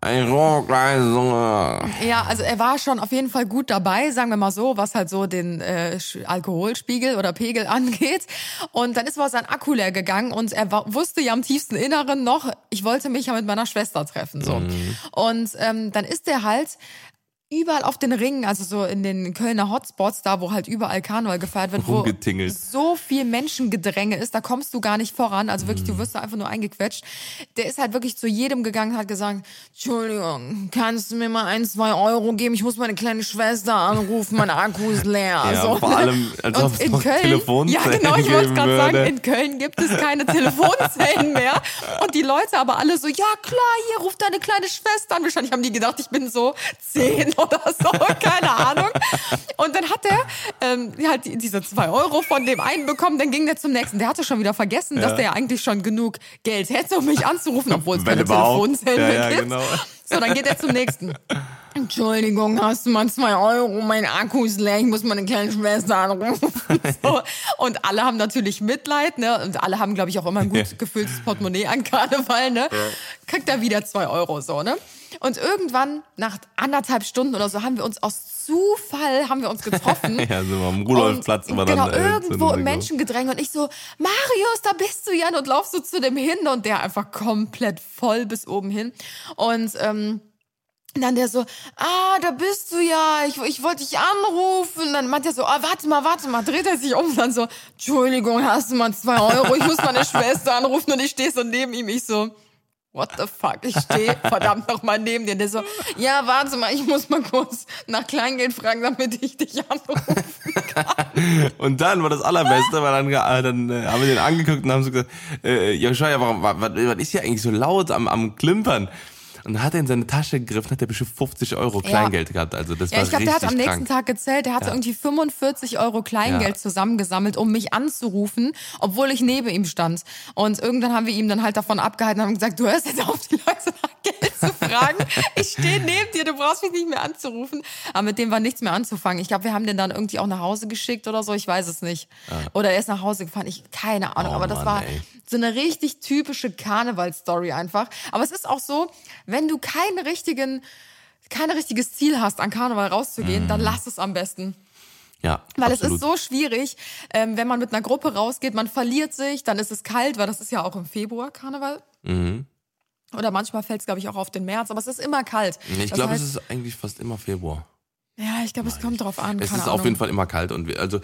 ein Rohrgleisung. Ja, also er war schon auf jeden Fall gut dabei, sagen wir mal so, was halt so den äh, Alkoholspiegel oder Pegel (laughs) angeht. Und dann ist aber sein Akku leer gegangen und er wusste ja am tiefsten Inneren noch, ich wollte mich ja mit meiner Schwester treffen. so. Und ähm, dann ist er halt überall auf den Ringen, also so in den Kölner Hotspots, da wo halt überall Karneval gefeiert wird, wo so viel Menschengedränge ist, da kommst du gar nicht voran. Also wirklich, du wirst da einfach nur eingequetscht. Der ist halt wirklich zu jedem gegangen, hat gesagt, Entschuldigung, kannst du mir mal ein, zwei Euro geben? Ich muss meine kleine Schwester anrufen, mein Akku ist leer. (laughs) Ja, so. vor allem, (laughs) als ob in Köln, ja genau, ich wollte gerade sagen, in Köln gibt es keine (laughs) Telefonzellen mehr. Und die Leute aber alle so, ja klar, hier ruft deine kleine Schwester an. Wahrscheinlich haben die gedacht, ich bin so zehn oder so, (laughs) keine Ahnung. Und dann hat er ähm, halt die- diese zwei Euro von dem einen bekommen, dann ging der zum nächsten. Der hatte schon wieder vergessen, dass der ja eigentlich schon genug Geld hätte, um mich anzurufen, obwohl es keine überhaupt. Telefonzellen Ja, ja, gibt. genau. So, dann geht er zum nächsten. Entschuldigung, hast du mal zwei Euro? Mein Akku ist leer, ich muss meine kleine Schwester anrufen. (laughs) So. Und alle haben natürlich Mitleid, ne? Und alle haben, glaube ich, auch immer ein gut gefülltes Portemonnaie an Karneval, ne? Kriegt er wieder zwei Euro, so, ne? Und irgendwann, nach anderthalb Stunden oder so, haben wir uns aus Zufall, haben wir uns getroffen. (laughs) Ja, sind wir am Rudolfplatz, Und genau, dann. äh, irgendwo im Menschengedränge und ich so, Marius, da bist du ja und laufst du zu dem hin und der einfach komplett voll bis oben hin und ähm, dann der so, ah, da bist du ja, ich, ich wollte dich anrufen. Dann meint er so, ah, warte mal, warte mal, dreht er sich um und dann so, Entschuldigung, hast du mal zwei Euro, ich muss meine Schwester anrufen und ich stehe so neben ihm, ich so, what the fuck, ich stehe verdammt noch mal neben dir. Der so, ja, warte mal, ich muss mal kurz nach Kleingeld fragen, damit ich dich anrufe. (laughs) Und dann war das Allerbeste, weil dann, äh, dann äh, haben wir den angeguckt und haben so gesagt, äh, ja, schau ja, warum, was, was ist hier eigentlich so laut am, am Klimpern? Und dann hat er in seine Tasche gegriffen, hat er bestimmt 50 Euro Kleingeld gehabt. Also das Ja, war ich glaube, der hat am nächsten krank. Tag gezählt, der hatte Ja. irgendwie 45 Euro Kleingeld Ja. zusammengesammelt, um mich anzurufen, obwohl ich neben ihm stand. Und irgendwann haben wir ihm dann halt davon abgehalten und haben gesagt, du hörst jetzt auf, die Leute (laughs) zu fragen. Ich stehe neben dir, du brauchst mich nicht mehr anzurufen. Aber mit dem war nichts mehr anzufangen. Ich glaube, wir haben den dann irgendwie auch nach Hause geschickt oder so, ich weiß es nicht. Oder er ist nach Hause gefahren, ich keine Ahnung. Oh aber das Mann, war ey. so eine richtig typische Karneval-Story einfach. Aber es ist auch so, wenn du keinen richtigen, kein richtiges Ziel hast, an Karneval rauszugehen, dann lass es am besten. Ja, Weil Mhm. absolut. es ist so schwierig, ähm, wenn man mit einer Gruppe rausgeht, man verliert sich, dann ist es kalt, weil das ist ja auch im Februar Karneval. Mhm. Oder manchmal fällt es, glaube ich, auch auf den März, aber es ist immer kalt. Ich glaube, es ist eigentlich fast immer Februar. Ja, ich glaube, es kommt drauf an. Es ist auf Ahnung. jeden Fall immer kalt und wir, also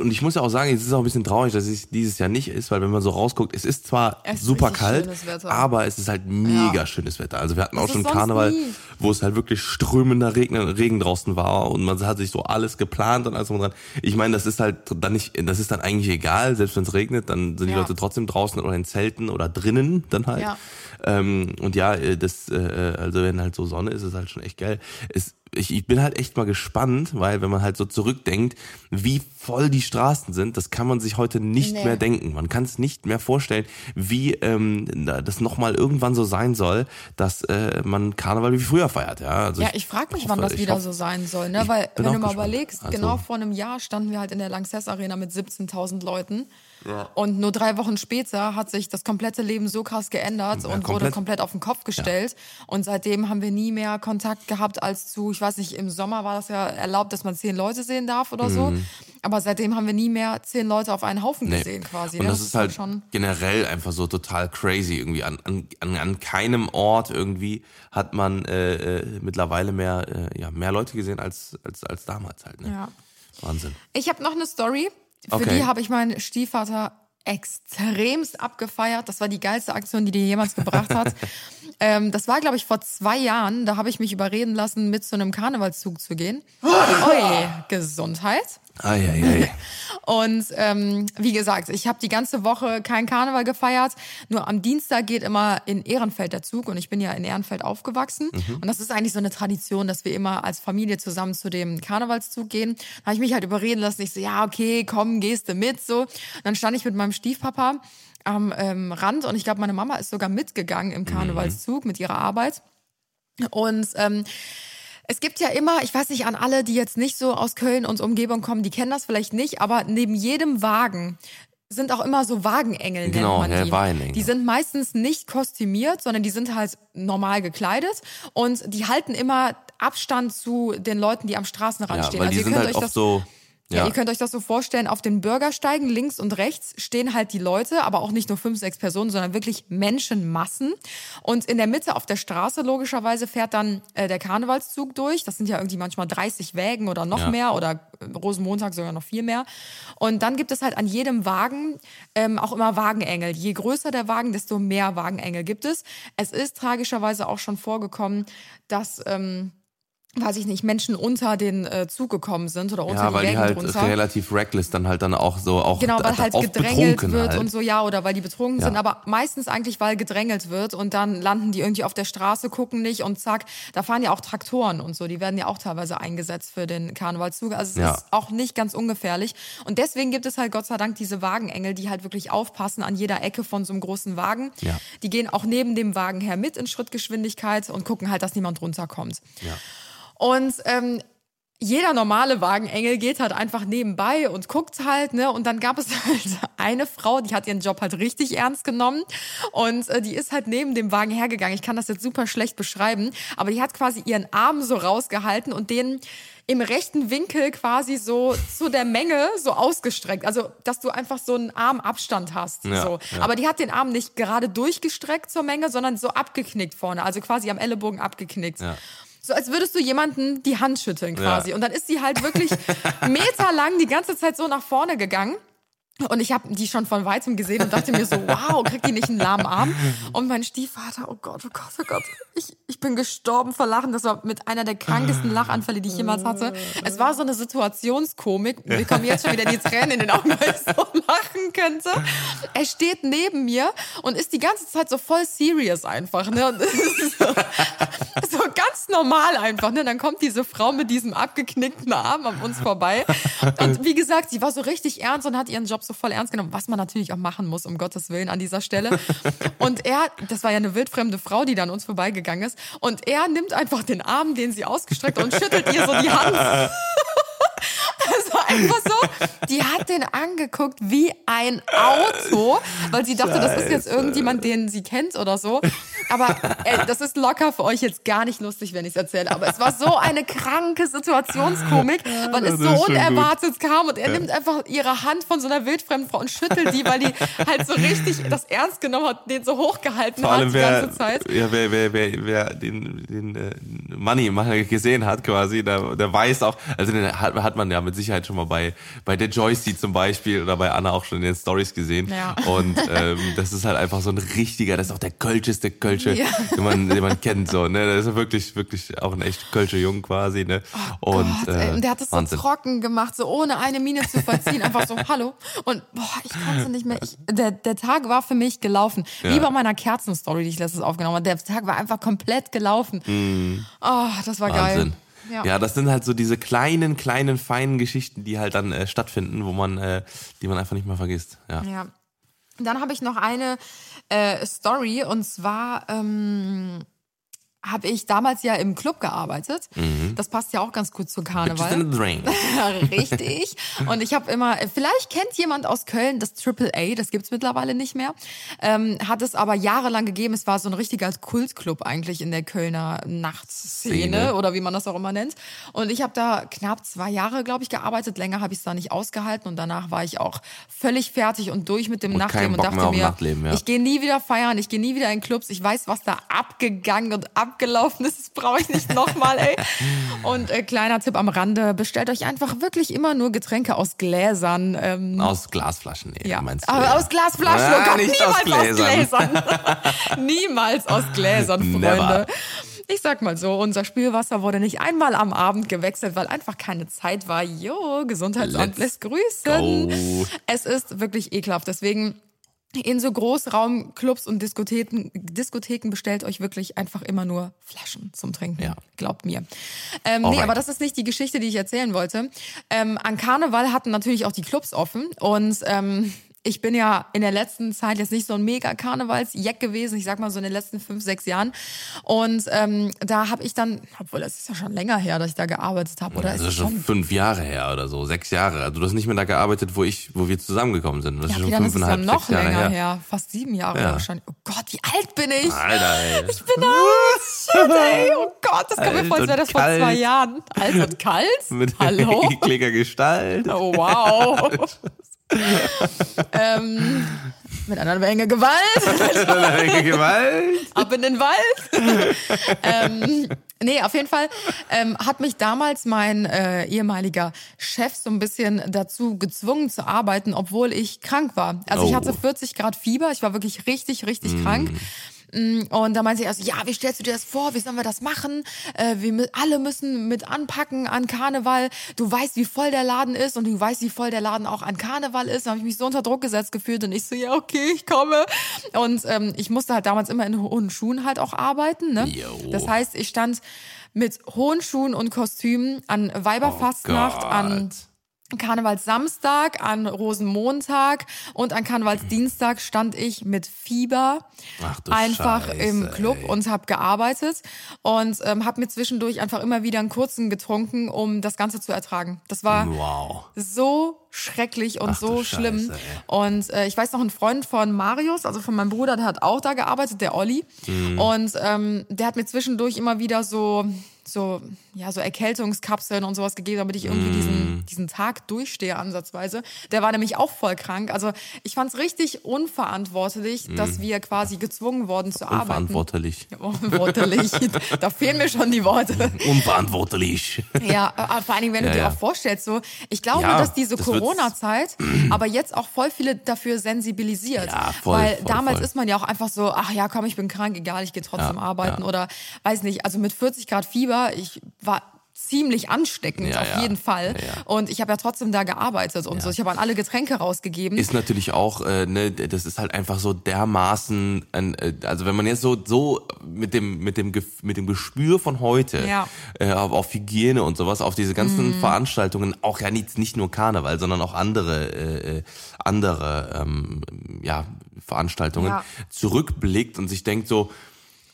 und ich muss ja auch sagen, es ist auch ein bisschen traurig, dass es dieses Jahr nicht ist, weil wenn man so rausguckt, es ist zwar Es ist super richtig kalt, aber es ist halt mega Ja. schönes Wetter. Also wir hatten Das auch ist schon Karneval, nie. wo es halt wirklich strömender Regen, Regen draußen war und man hat sich so alles geplant und alles drum und dran. Ich meine, das ist halt dann nicht, das ist dann eigentlich egal, selbst wenn es regnet, dann sind die Ja. Leute trotzdem draußen oder in Zelten oder drinnen dann halt. Ja. Ähm, und ja, äh, das, äh, also wenn halt so Sonne ist, ist halt schon echt geil. Es, ich, ich bin halt echt mal gespannt, weil wenn man halt so zurückdenkt, wie voll die Straßen sind, das kann man sich heute nicht Nee. mehr denken. Man kann es nicht mehr vorstellen, wie ähm, das nochmal irgendwann so sein soll, dass äh, man Karneval wie früher feiert. Ja, also Ja, ich frage mich, wann hoffe- das ich wieder hoffe- so sein soll, ne? ich Weil, wenn du mal gespannt. überlegst, Also- genau vor einem Jahr standen wir halt in der Lanxess Arena mit 17.000 Leuten. Und nur drei Wochen später hat sich das komplette Leben so krass geändert und wurde komplett. komplett auf den Kopf gestellt. Und seitdem haben wir nie mehr Kontakt gehabt als zu, ich weiß nicht, im Sommer war das ja erlaubt, dass man zehn Leute sehen darf oder so. Aber seitdem haben wir nie mehr zehn Leute auf einen Haufen Mhm. Nee. gesehen quasi. Und ne? das ist halt schon. generell einfach so total crazy irgendwie. An, an, an, an keinem Ort irgendwie hat man äh, äh, mittlerweile mehr, äh, ja, mehr Leute gesehen als, als, als damals halt. Ne? Ja. Wahnsinn. Ich habe noch eine Story. Für Okay. die habe ich meinen Stiefvater extremst abgefeiert. Das war die geilste Aktion, die der jemals gebracht hat. (laughs) ähm, das war, glaube ich, vor zwei Jahren. Da habe ich mich überreden lassen, mit zu einem Karnevalszug zu gehen. Oi, Gesundheit. Eieiei. (laughs) Und ähm, wie gesagt, ich habe die ganze Woche kein Karneval gefeiert. Nur am Dienstag geht immer in Ehrenfeld der Zug und ich bin ja in Ehrenfeld aufgewachsen. Und das ist eigentlich so eine Tradition, dass wir immer als Familie zusammen zu dem Karnevalszug gehen. Da habe ich mich halt überreden lassen. Ich so, ja, okay, komm, gehst du mit. So. Und dann stand ich mit meinem Stiefpapa am ähm, Rand und ich glaube, meine Mama ist sogar mitgegangen im Karnevalszug mit ihrer Arbeit. Und ähm, es gibt ja immer, ich weiß nicht an alle, die jetzt nicht so aus Köln und Umgebung kommen, die kennen das vielleicht nicht, aber neben jedem Wagen sind auch immer so Wagenengel, Genau, nennt man ja, die. Wagenengel. Die sind meistens nicht kostümiert, sondern die sind halt normal gekleidet und die halten immer Abstand zu den Leuten, die am Straßenrand Ja, stehen. weil also die ihr sind könnt halt euch oft das so, Ja. ja. ihr könnt euch das so vorstellen, auf den Bürgersteigen links und rechts stehen halt die Leute, aber auch nicht nur fünf, sechs Personen, sondern wirklich Menschenmassen. Und in der Mitte auf der Straße logischerweise fährt dann äh, der Karnevalszug durch. Das sind ja irgendwie manchmal 30 Wägen oder noch ja. mehr oder äh, Rosenmontag sogar noch viel mehr. Und dann gibt es halt an jedem Wagen ähm, auch immer Wagenengel. Je größer der Wagen, desto mehr Wagenengel gibt es. Es ist tragischerweise auch schon vorgekommen, dass... Ähm, weiß ich nicht, Menschen unter den äh, Zug gekommen sind oder unter ja, die weil Wägen die halt drunter. relativ reckless dann halt dann auch so auch genau weil halt gedrängelt wird halt. und so ja oder weil die betrunken ja. sind aber meistens eigentlich weil gedrängelt wird und dann landen die irgendwie auf der Straße gucken nicht und zack da fahren ja auch Traktoren und so die werden ja auch teilweise eingesetzt für den Karnevalszug also es ja. ist auch nicht ganz ungefährlich und deswegen gibt es halt Gott sei Dank diese Wagenengel die halt wirklich aufpassen an jeder Ecke von so einem großen Wagen ja. die gehen auch neben dem Wagen her mit in Schrittgeschwindigkeit und gucken halt dass niemand runterkommt ja. Und ähm, jeder normale Wagenengel geht halt einfach nebenbei und guckt halt, ne? Und dann gab es (laughs) halt eine Frau, die hat ihren Job halt richtig ernst genommen und äh, die ist halt neben dem Wagen hergegangen. Ich kann das jetzt super schlecht beschreiben, aber die hat quasi ihren Arm so rausgehalten und den im rechten Winkel quasi so zu der Menge so ausgestreckt. Also, dass du einfach so einen Armabstand hast. Ja, so. ja. Aber die hat den Arm nicht gerade durchgestreckt zur Menge, sondern so abgeknickt vorne. Also quasi am Ellenbogen abgeknickt. Ja. So als würdest du jemanden die Hand schütteln quasi. Ja. Und dann ist sie halt wirklich (laughs) meterlang die ganze Zeit so nach vorne gegangen. Und ich habe die schon von weitem gesehen und dachte mir so, wow, kriegt die nicht einen lahmen Arm? Und mein Stiefvater, oh Gott, oh Gott, oh Gott, ich, ich bin gestorben vor Lachen. Das war mit einer der krankesten Lachanfälle, die ich jemals hatte. Es war so eine Situationskomik. Mir kommen jetzt schon wieder die Tränen in den Augen, weil ich so lachen könnte. Er steht neben mir und ist die ganze Zeit so voll serious einfach. Ne? Und (laughs) so, so ganz normal einfach. Ne? Dann kommt diese Frau mit diesem abgeknickten Arm an uns vorbei. Und wie gesagt, sie war so richtig ernst und hat ihren Job so voll ernst genommen, was man natürlich auch machen muss, um Gottes Willen an dieser Stelle. Und er, das war ja eine wildfremde Frau, die dann uns vorbeigegangen ist, und er nimmt einfach den Arm, den sie ausgestreckt hat und schüttelt ihr so die Hand. War einfach so. Die hat den angeguckt wie ein Auto, weil sie dachte, das ist jetzt irgendjemand, den sie kennt oder so. Aber ey, das ist locker für euch jetzt gar nicht lustig, wenn ich es erzähle. Aber es war so eine kranke Situationskomik, weil es so unerwartet kam und er nimmt einfach ihre Hand von so einer wildfremden Frau und schüttelt die, weil die halt so richtig das ernst genommen hat, den so hochgehalten Vor allem hat die wer, ganze Zeit. Ja, wer, wer, wer, wer den, den äh, Money gesehen hat quasi, der, der weiß auch, also den hat, hat man ja mit Sicherheit schon mal bei, bei der Joyce zum Beispiel oder bei Anna auch schon in den Stories gesehen. Ja. Und (laughs) ähm, das ist halt einfach so ein richtiger, das ist auch der kölscheste Kölsche, Ja. den, man, den man kennt. So, ne? Das ist wirklich, wirklich auch ein echt Kölsche Jung quasi. Ne? Oh und, Gott, äh, und der hat das Wahnsinn. so trocken gemacht, so ohne eine Miene zu verziehen, einfach so, (laughs) hallo. Und boah, ich konnte nicht mehr. Ich, der, der Tag war für mich gelaufen. Ja. Wie bei meiner Kerzenstory, die ich letztes aufgenommen habe. Der Tag war einfach komplett gelaufen. Oh, das war. Wahnsinn. geil. Ja. Ja. das sind halt so diese kleinen, kleinen, feinen Geschichten, die halt dann äh, stattfinden, wo man, äh, die man einfach nicht mehr vergisst. Ja. Ja. Dann habe ich noch eine äh, Story und zwar ähm, habe ich damals ja im Club gearbeitet. Das passt ja auch ganz gut zu Karneval. in a drink. (laughs) Richtig. Und ich habe immer, vielleicht kennt jemand aus Köln das Triple A, das gibt's mittlerweile nicht mehr. Ähm, hat es aber jahrelang gegeben. Es war so ein richtiger Kultclub eigentlich in der Kölner Nachtszene Szene. oder wie man das auch immer nennt. Und ich habe da knapp zwei Jahre, glaube ich, gearbeitet. Länger habe ich es da nicht ausgehalten und danach war ich auch völlig fertig und durch mit dem Und Nachtleben und dachte mir, Nachtleben, ja. ich gehe nie wieder feiern, ich gehe nie wieder in Clubs. Ich weiß, was da abgegangen und abgelaufen ist. Das brauche ich nicht nochmal, ey. Und äh, kleiner Tipp am Rande, bestellt euch einfach wirklich immer nur Getränke aus Gläsern. Ähm, Aus Glasflaschen, nee, ja, meinst du? aber ja. aus Glasflaschen, Ja, oh Gott, nicht aus niemals aus Gläsern. Gläsern. (laughs) niemals aus Gläsern, Freunde. Never. Ich sag mal so, unser Spülwasser wurde nicht einmal am Abend gewechselt, weil einfach keine Zeit war. Jo, Gesundheitsamt lässt grüßen. go. Es ist wirklich ekelhaft. Deswegen in so Großraumclubs und Diskotheken, Diskotheken bestellt euch wirklich einfach immer nur Flaschen zum Trinken. Ja. Glaubt mir. Ähm, nee, aber das ist nicht die Geschichte, die ich erzählen wollte. Ähm, an Karneval hatten natürlich auch die Clubs offen und ähm, ich bin ja in der letzten Zeit jetzt nicht so ein mega Karnevalsjack gewesen, ich sag mal so in den letzten fünf, sechs Jahren. Und ähm, da habe ich dann, obwohl das ist ja schon länger her, dass ich da gearbeitet habe, oder? Das ist ist schon fünf Jahre her oder so, sechs Jahre. Also du hast nicht mehr da gearbeitet, wo ich, wo wir zusammengekommen sind. Das ja, ist schon dann ist fünfeinhalb, noch sechs Jahre länger her. her. Fast sieben Jahre Ja. wahrscheinlich. Oh Gott, wie alt bin ich? Alter, ey. Ich bin alt. Shit, ey. Oh Gott, das kommt mir vor, als wäre das vor zwei. Jahren. Alt und kalt? (laughs) Mit Hallo? (laughs) ekliger Gestalt. Oh, wow. (laughs) (laughs) ähm, mit einer Menge Gewalt. (laughs) Gewalt. ab in den Wald. ähm, nee, auf jeden Fall ähm, hat mich damals mein äh, ehemaliger Chef so ein bisschen dazu gezwungen zu arbeiten, obwohl ich krank war. Also ich Oh. hatte 40 Grad Fieber, ich war wirklich richtig, richtig krank. Und da meinte sie also, ja, wie stellst du dir das vor? Wie sollen wir das machen? Äh, wir alle müssen mit anpacken an Karneval. Du weißt, wie voll der Laden ist und du weißt, wie voll der Laden auch an Karneval ist. Da habe ich mich so unter Druck gesetzt gefühlt und ich so, ja, okay, ich komme. Und ähm, ich musste halt damals immer in hohen Schuhen halt auch arbeiten. Ne? Das heißt, ich stand mit hohen Schuhen und Kostümen an Weiberfastnacht, Oh an. Karnevalssamstag, an Rosenmontag und an Karnevalsdienstag stand ich mit Fieber einfach Scheiße, im Club ey. und habe gearbeitet und ähm, habe mir zwischendurch einfach immer wieder einen kurzen getrunken, um das Ganze zu ertragen. Das war Wow. so schrecklich und Ach so schlimm. Scheiße, und äh, ich weiß noch, ein Freund von Marius, also von meinem Bruder, der hat auch da gearbeitet, der Olli. Mhm. Und ähm, der hat mir zwischendurch immer wieder so, so, ja, so Erkältungskapseln und sowas gegeben, damit ich irgendwie Mhm. diesen, diesen Tag durchstehe, ansatzweise. Der war nämlich auch voll krank. Also ich fand es richtig unverantwortlich, dass wir quasi gezwungen wurden zu arbeiten. Unverantwortlich. Unverantwortlich. (laughs) da fehlen mir schon die Worte. Unverantwortlich. Ja, aber vor allen Dingen, wenn du Ja, dir ja. auch vorstellst, so, ich glaube, Ja, dass diese das Corona-Zeit (clears throat) aber jetzt auch voll viele dafür sensibilisiert. Ja, voll, Weil voll, damals voll. ist man ja auch einfach so, ach ja, komm, ich bin krank, egal, ich gehe trotzdem arbeiten oder weiß nicht, also mit 40 Grad Fieber, ich war ziemlich ansteckend Ja, auf ja. jeden Fall. Ja, und ich habe ja trotzdem da gearbeitet und so. Ich habe an alle Getränke rausgegeben. Ist natürlich auch, äh, ne, das ist halt einfach so dermaßen, äh, also wenn man jetzt so so mit dem mit dem mit dem Gespür von heute äh, auf, auf Hygiene und sowas, auf diese ganzen Veranstaltungen, auch ja nicht nicht nur Karneval, sondern auch andere äh, äh, andere ähm, ja Veranstaltungen zurückblickt und sich denkt so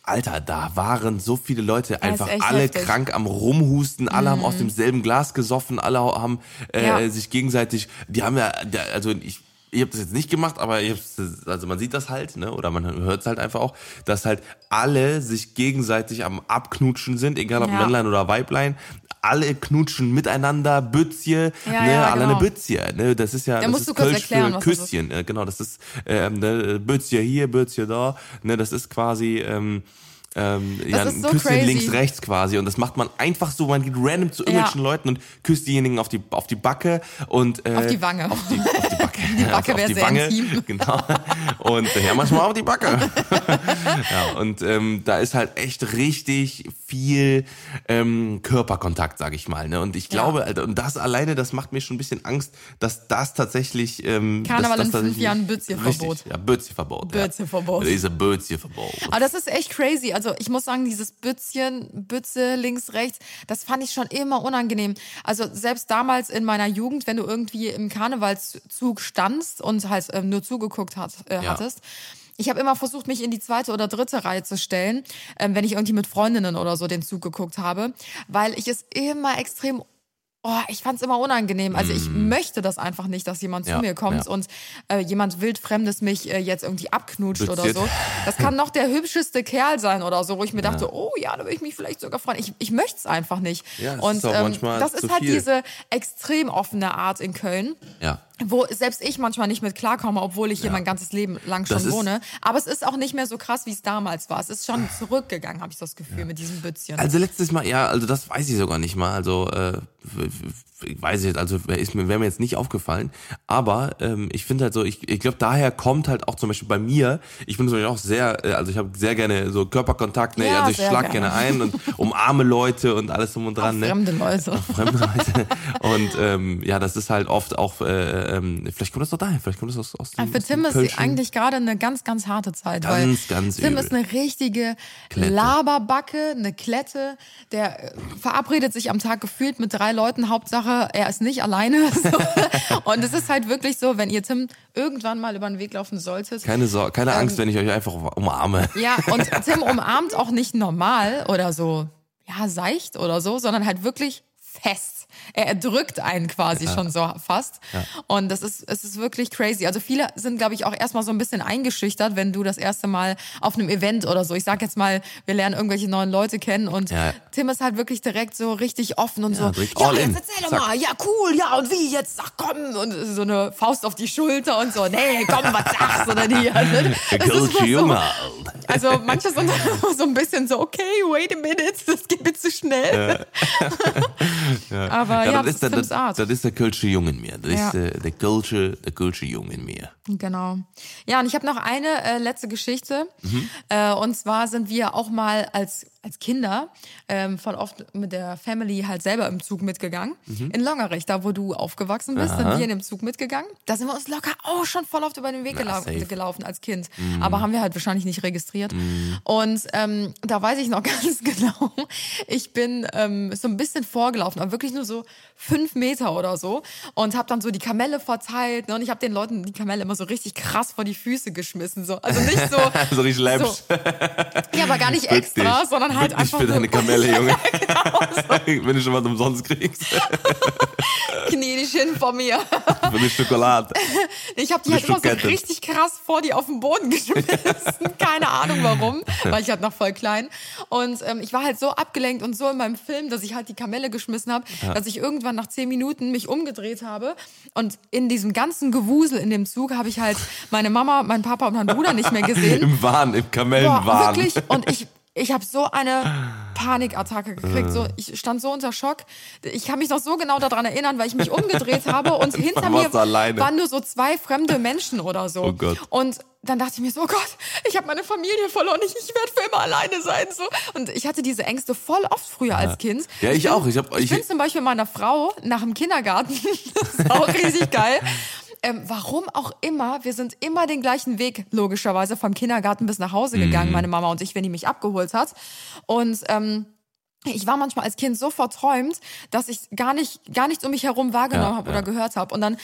Alter, da waren so viele Leute einfach alle heftig. Mhm. krank am Rumhusten, alle haben aus demselben Glas gesoffen, alle haben äh, Ja. sich gegenseitig, die haben ja, also ich, ich habe das jetzt nicht gemacht, aber ich also man sieht das halt, ne, oder man hört es halt einfach auch, dass halt alle sich gegenseitig am Abknutschen sind, egal ob Ja. Männlein oder Weiblein. Alle knutschen miteinander, Bützje, Ja, ne, ja, alle genau. eine Bützje, ne, das ist ja, das musst ist du kurz Kölsch erklären, für was das ist. Küsschen, äh, genau, das ist ähm, ne, Bützje hier, Bützje da, ne, das ist quasi ähm, ähm, ja, ist ein so Küsschen crazy. links, rechts quasi und das macht man einfach so, man geht random zu irgendwelchen Ja. Leuten und küsst diejenigen auf die auf die Backe und äh, Auf die Wange. auf die, auf die Die Backe auf, auf wär die sehr Wange, intim. (laughs) genau und ja manchmal auf die Backe. (laughs) ja und ähm, da ist halt echt richtig viel ähm, Körperkontakt, sag ich mal, ne und ich glaube, Alter, und das alleine, das macht mir schon ein bisschen Angst, dass das tatsächlich ähm, Karneval dass, in das fünf tatsächlich- Jahren Bützjeverbot. Richtig, Ja, Bützjeverbot. Bützjeverbot. Ja. Diese Bützjeverbot. Aber das ist echt crazy. Also ich muss sagen, dieses Bützchen, Bütze links, rechts, das fand ich schon immer unangenehm. Also selbst damals in meiner Jugend, wenn du irgendwie im Karnevalszug standst und halt ähm, nur zugeguckt hat, äh, Ja. hattest. Ich habe immer versucht, mich in die zweite oder dritte Reihe zu stellen, ähm, wenn ich irgendwie mit Freundinnen oder so den Zug geguckt habe, weil ich es immer extrem Oh, ich fand's immer unangenehm. Also ich möchte das einfach nicht, dass jemand. Ja, zu mir kommt ja. und äh, jemand wildfremdes mich äh, jetzt irgendwie abknutscht oder Bütziert. so. Das kann noch der hübscheste Kerl sein oder so, wo ich mir dachte, oh ja, da würde ich mich vielleicht sogar freuen. Ich, ich möchte es einfach nicht. Ja, es und ist auch ähm, manchmal das ist halt viel. diese extrem offene Art in Köln. Ja. Wo selbst ich manchmal nicht mit klarkomme, obwohl ich hier mein ganzes Leben lang schon wohne. Aber es ist auch nicht mehr so krass, wie es damals war. Es ist schon zurückgegangen, habe ich das Gefühl, mit diesem Bützchen. Also letztes Mal, ja, also das weiß ich sogar nicht mal. Also äh, f- ich weiß jetzt, also ist mir wäre mir jetzt nicht aufgefallen. Aber ähm, ich finde halt so, ich, ich glaube daher kommt halt auch zum Beispiel bei mir. Ich bin zum Beispiel auch sehr, äh, also ich habe sehr gerne so Körperkontakt. Ne? Ja, also ich schlag gerne. gerne ein und umarme Leute und alles drum und dran. Ne? Fremde Leute. fremde Leute. Und ähm, ja, das ist halt oft auch äh, äh, ähm, vielleicht kommt das doch daher, vielleicht kommt das aus, aus dem Für aus Tim ist eigentlich gerade eine ganz, ganz harte Zeit. Ganz, weil ganz Tim übel. ist eine richtige Klette. Laberbacke, eine Klette. Der äh, verabredet sich am Tag gefühlt mit drei Leuten. Hauptsache, er ist nicht alleine. (laughs) So. Und es ist halt wirklich so, wenn ihr Tim irgendwann mal über den Weg laufen solltet. keine Sor Ähm, keine Angst, wenn ich euch einfach umarme. Ja, und (laughs) Tim umarmt auch nicht normal oder so, ja, seicht oder so, sondern halt wirklich fest. Er erdrückt einen quasi schon so fast. Und das ist, es ist wirklich crazy. Also viele sind, glaube ich, auch erstmal so ein bisschen eingeschüchtert, wenn du das erste Mal auf einem Event oder so, ich sag jetzt mal, wir lernen irgendwelche neuen Leute kennen und Ja. Tim ist halt wirklich direkt so richtig offen und so, ja, jetzt erzähl doch mal, ja, cool, ja, und wie jetzt, ach komm, und so eine Faust auf die Schulter und so, nee, komm, was sagst du denn hier? (laughs) Das ist so. Also manche sind (laughs) so ein bisschen so, okay, wait a minute, das geht mir zu schnell. (laughs) (laughs) Aber ja, Ja, das, das, ist der, das, das ist der Kölsche Junge in mir. Das Ja. ist äh, der Kölsche, der Kölsche Junge in mir. Genau. Ja, und ich habe noch eine äh, letzte Geschichte. Mhm. Äh, und zwar sind wir auch mal als, als Kinder ähm, voll oft mit der Family halt selber im Zug mitgegangen. Mhm. In Longerich, da wo du aufgewachsen bist, sind wir in dem Zug mitgegangen. Da sind wir uns locker auch schon voll oft über den Weg gelau safe. Mhm. gelaufen als Kind. Aber haben wir halt wahrscheinlich nicht registriert. Und ähm, da weiß ich noch (laughs) ganz genau, ich bin ähm, so ein bisschen vorgelaufen, aber wirklich nur so fünf Meter oder so und habe dann so die Kamelle verteilt ne? und ich habe den Leuten die Kamelle immer so richtig krass vor die Füße geschmissen. So. Also nicht so, (laughs) So richtig läppsch. so ja, aber gar nicht extra, dich. Halt einfach für so deine Kamelle, (laughs) Junge. genau (laughs) Wenn du schon was umsonst kriegst. (laughs) knie dich hin vor mir. Für eine Schokolade. Ich habe die halt immer so richtig krass vor die auf den Boden geschmissen. Keine Ahnung warum, weil ich halt noch voll klein. Und ähm, ich war halt so abgelenkt und so in meinem Film, dass ich halt die Kamelle geschmissen habe, dass ich irgendwann nach zehn Minuten mich umgedreht habe. Und in diesem ganzen Gewusel in dem Zug habe ich halt meine Mama, meinen Papa und meinen Bruder nicht mehr gesehen. Im Wahn, im Boah, Kamellenwahn. wirklich. Und ich, ich habe so eine Panikattacke gekriegt. So, ich stand so unter Schock. Ich kann mich noch so genau daran erinnern, weil ich mich umgedreht habe (laughs) und hinter mir alleine? waren nur so zwei fremde Menschen oder so. Oh Gott. Und dann dachte ich mir so, oh Gott, ich habe meine Familie verloren, ich, ich werde für immer alleine sein. So. Und ich hatte diese Ängste voll oft früher als Kind. Ja, ich bin, auch. Ich hab- ich ich- bin zum Beispiel meiner Frau nach dem Kindergarten, (laughs) das ist auch (laughs) riesig geil, ähm, warum auch immer, wir sind immer den gleichen Weg, logischerweise, vom Kindergarten bis nach Hause gegangen, Mhm. meine Mama und ich, wenn die mich abgeholt hat. Und ähm, ich war manchmal als Kind so verträumt, dass ich gar nicht, gar nichts um mich herum wahrgenommen Ja, habe ja. oder gehört habe. Und dann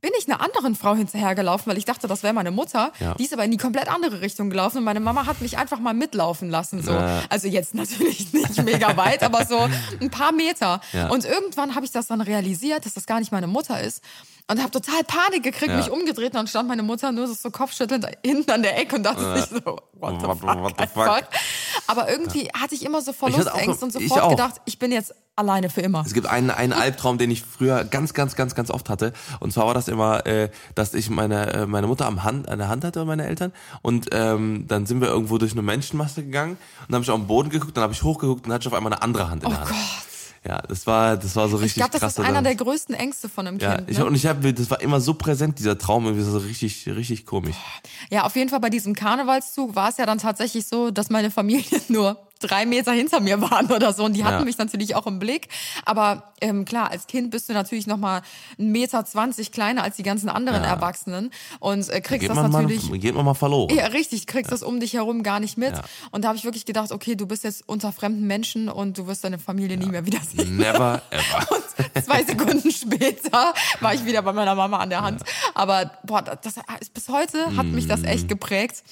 bin ich einer anderen Frau hinterhergelaufen, weil ich dachte, das wäre meine Mutter. Ja. Die ist aber in die komplett andere Richtung gelaufen und meine Mama hat mich einfach mal mitlaufen lassen. So. Ja. Also jetzt natürlich (laughs) nicht mega weit, aber so ein paar Meter. Ja. Und irgendwann habe ich das dann realisiert, dass das gar nicht meine Mutter ist. Und habe total Panik gekriegt, mich umgedreht und dann stand meine Mutter nur so kopfschüttelnd hinten an der Ecke und dachte sich so, what the fuck, what the fuck? Aber irgendwie hatte ich immer so Verlustängste und sofort gedacht, ich bin jetzt alleine für immer. Es gibt einen, einen Albtraum, den ich früher ganz, ganz, ganz, ganz oft hatte. Und zwar war das immer, äh, dass ich meine, äh, meine Mutter am Hand, an der Hand hatte, meine Eltern. Und ähm, dann sind wir irgendwo durch eine Menschenmasse gegangen. Und dann habe ich auf den Boden geguckt, dann habe ich hochgeguckt und dann hatte ich auf einmal eine andere Hand in der Hand. Ja, das war, das war so Ich richtig glaube, das krass. ist einer der größten Ängste von einem ja, Kind. ich, ne? und ich habe, das war immer so präsent, dieser Traum, irgendwie so richtig, richtig komisch. Ja, auf jeden Fall bei diesem Karnevalszug war es ja dann tatsächlich so, dass meine Familie (laughs) nur drei Meter hinter mir waren (laughs) oder so und die hatten Ja. mich natürlich auch im Blick. Aber ähm, klar, als Kind bist du natürlich noch mal einen Meter zwanzig kleiner als die ganzen anderen Ja. Erwachsenen und äh, kriegst das man, mal, natürlich... geht man mal verloren. Ja, richtig, kriegst das um dich herum gar nicht mit. Ja. Und da habe ich wirklich gedacht, okay, du bist jetzt unter fremden Menschen und du wirst deine Familie nie mehr wiedersehen. Never (laughs) ever. Und zwei Sekunden später war ich wieder bei meiner Mama an der Hand. Aber boah, das ist, bis heute hat mich das echt geprägt.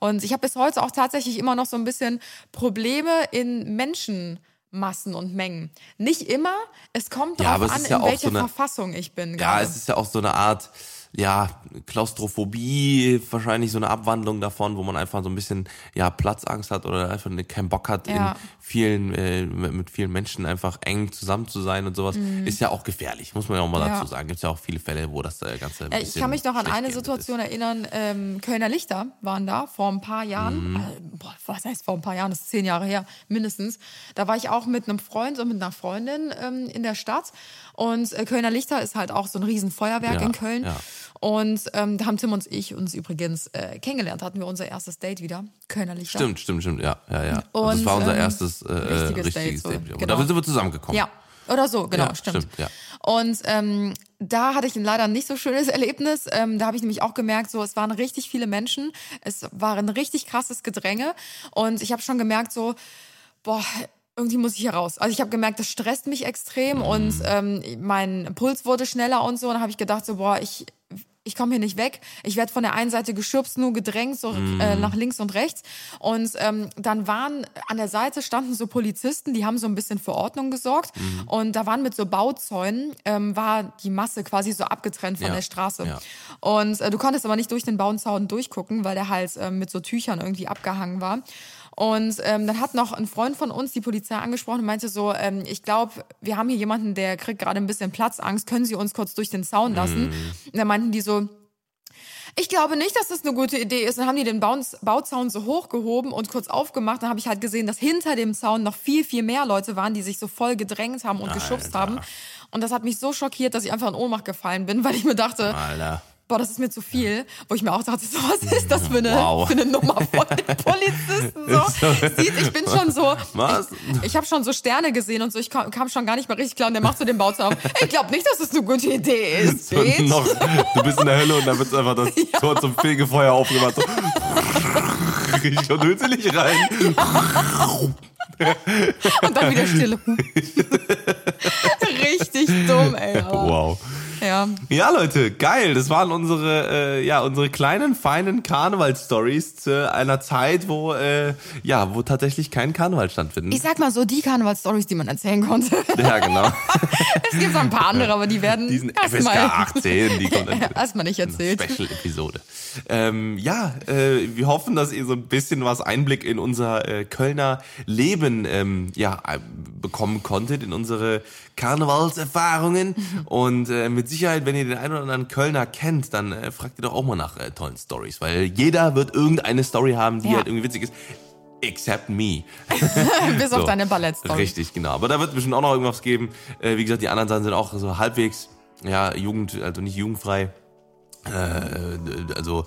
Und ich habe bis heute auch tatsächlich immer noch so ein bisschen Probleme in Menschenmassen und Mengen. Nicht immer. Es kommt Ja, darauf an, ja in welcher so eine- Verfassung ich bin. Ja, gerade. es ist ja auch so eine Art, ja, Klaustrophobie, wahrscheinlich so eine Abwandlung davon, wo man einfach so ein bisschen, ja, Platzangst hat oder einfach keinen Bock hat, Ja. in vielen, äh, mit vielen Menschen einfach eng zusammen zu sein und sowas. Ist ja auch gefährlich, muss man ja auch mal Mhm. Ja. dazu sagen. Gibt ja auch viele Fälle, wo das äh, Ganze Äh, Ich kann mich noch an eine Situation erinnern, ähm, Kölner Lichter waren da vor ein paar Jahren, Mhm. äh, boah, was heißt vor ein paar Jahren, das ist zehn Jahre her, mindestens. Da war ich auch mit einem Freund und mit einer Freundin ähm, in der Stadt und äh, Kölner Lichter ist halt auch so ein riesen Feuerwerk Ja, in Köln. ja. Und ähm, da haben Tim und ich uns übrigens äh, kennengelernt, hatten wir unser erstes Date wieder, Kölner Lichter. Stimmt, stimmt, stimmt, ja, ja, ja. Und, das war unser ähm, erstes äh, richtiges richtiges, Date, so, Date. Und genau. da sind wir zusammengekommen. Ja. Oder so, genau, Ja, stimmt. stimmt, ja. Und ähm, da hatte ich ein leider nicht so schönes (laughs) Erlebnis. Ähm, da habe ich nämlich auch gemerkt, so es waren richtig viele Menschen, es war ein richtig krasses Gedränge und ich habe schon gemerkt, so boah. Irgendwie muss ich hier raus. Also ich habe gemerkt, das stresst mich extrem und ähm, mein Puls wurde schneller und so. Und dann habe ich gedacht, so boah, ich ich komme hier nicht weg. Ich werde von der einen Seite geschubst, nur gedrängt, so äh, nach links und rechts. Und ähm, dann waren an der Seite standen so Polizisten, die haben so ein bisschen für Ordnung gesorgt. Und da waren mit so Bauzäunen, ähm, war die Masse quasi so abgetrennt von Ja, der Straße. ja. Und äh, du konntest aber nicht durch den Bauzaun durchgucken, weil der halt ähm, mit so Tüchern irgendwie abgehangen war. Und ähm, dann hat noch ein Freund von uns die Polizei angesprochen und meinte so, ähm, ich glaube, wir haben hier jemanden, der kriegt gerade ein bisschen Platzangst, können Sie uns kurz durch den Zaun lassen? Und dann meinten die so, ich glaube nicht, dass das eine gute Idee ist. Dann haben die den Bauz- Bauzaun so hochgehoben und kurz aufgemacht. Dann habe ich halt gesehen, dass hinter dem Zaun noch viel, viel mehr Leute waren, die sich so voll gedrängt haben und geschubst haben. Und das hat mich so schockiert, dass ich einfach in Ohnmacht gefallen bin, (laughs) weil ich mir dachte, Alter. Boah, das ist mir zu viel. Wo ich mir auch dachte, so, was ist das für eine, Wow. für eine Nummer von den (laughs) Polizisten? So. Sieht, ich bin schon so, (laughs) Was? ich, ich habe schon so Sterne gesehen und so, ich kam, kam schon gar nicht mehr richtig klar und der macht so den Bauzaun (laughs) auf. Ich glaube nicht, dass das eine gute Idee ist, Bitch. noch, du bist in der Hölle und dann wird einfach das Tor zum Fegefeuer aufgemacht. So. Hüllt sie nicht rein. Und dann wieder Stille. Richtig dumm, ey. aber- Wow. Ja. Ja, Leute, geil. Das waren unsere, äh, ja, unsere kleinen, feinen Karnevalstories zu einer Zeit, wo, äh, ja, wo tatsächlich kein Karneval stattfindet. Ich sag mal so, die Karneval-Stories, die man erzählen konnte. (laughs) ja, genau. es gibt so ein paar andere, aber die werden Diesen FSK erstmal 18, die kommt (laughs) erstmal nicht erzählt. Special-Episode. Ähm, ja, äh, wir hoffen, dass ihr so ein bisschen was Einblick in unser äh, Kölner Leben ähm, ja, äh, bekommen konntet, in unsere Karnevalserfahrungen. Und äh, mit Sicherheit, wenn ihr den einen oder anderen Kölner kennt, dann äh, fragt ihr doch auch mal nach äh, tollen Stories, weil jeder wird irgendeine Story haben, die Ja. halt irgendwie witzig ist. Except me. (laughs) Bis auf So. deine Ballett-Story. Richtig, genau. Aber da wird bestimmt auch noch irgendwas geben. Äh, wie gesagt, die anderen Sachen sind auch so halbwegs, ja, Jugend, also nicht jugendfrei. Äh, also,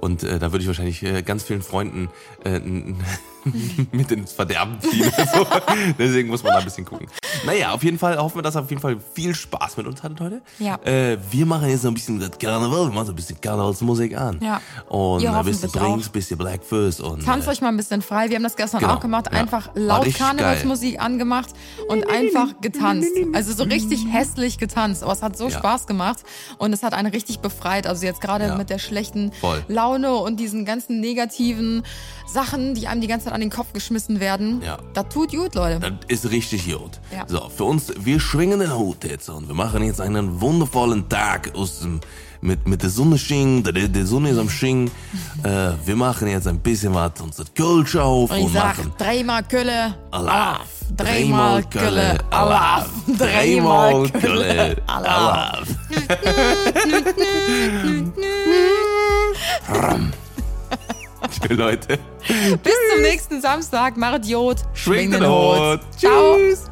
und äh, da würde ich wahrscheinlich äh, ganz vielen Freunden äh, (laughs) (laughs) mit ins Verderben ziehen. So. (laughs) Deswegen muss man da ein bisschen gucken. Naja, auf jeden Fall hoffen wir, dass ihr auf jeden Fall viel Spaß mit uns hattet heute. Ja. Äh, wir machen jetzt noch ein bisschen das Karneval, wir machen so ein bisschen Karnevalsmusik an. Ja. Und Ihr ein bisschen Drinks, bisschen Blackfist und Tanzt äh, euch mal ein bisschen frei. Wir haben das gestern Genau, auch gemacht. ja. Einfach laut Karnevalsmusik angemacht und einfach getanzt. Also so richtig hässlich getanzt. Aber es hat so Ja. Spaß gemacht und es hat einen richtig befreit. Also jetzt gerade Ja. mit der schlechten Voll. Laune und diesen ganzen negativen Sachen, die einem die ganze Zeit an den Kopf geschmissen werden. Ja. Das tut gut, Leute. Das ist richtig gut. Ja. So, für uns, wir schwingen den Hut jetzt und wir machen jetzt einen wundervollen Tag aus dem, mit, mit der Sonne schien, der, der Sonne ist am Schien. (laughs) äh, wir machen jetzt ein bisschen was, uns das Kölsch auf Und ich und sag, machen dreimal Kölle, Alaf. Dreimal Kölle, Alaf. Dreimal Kölle, Alaf. (laughs) (laughs) Leute, Bis zum nächsten Samstag. Macht Jod. schwingt den Hut. Hut. Ciao. Tschüss.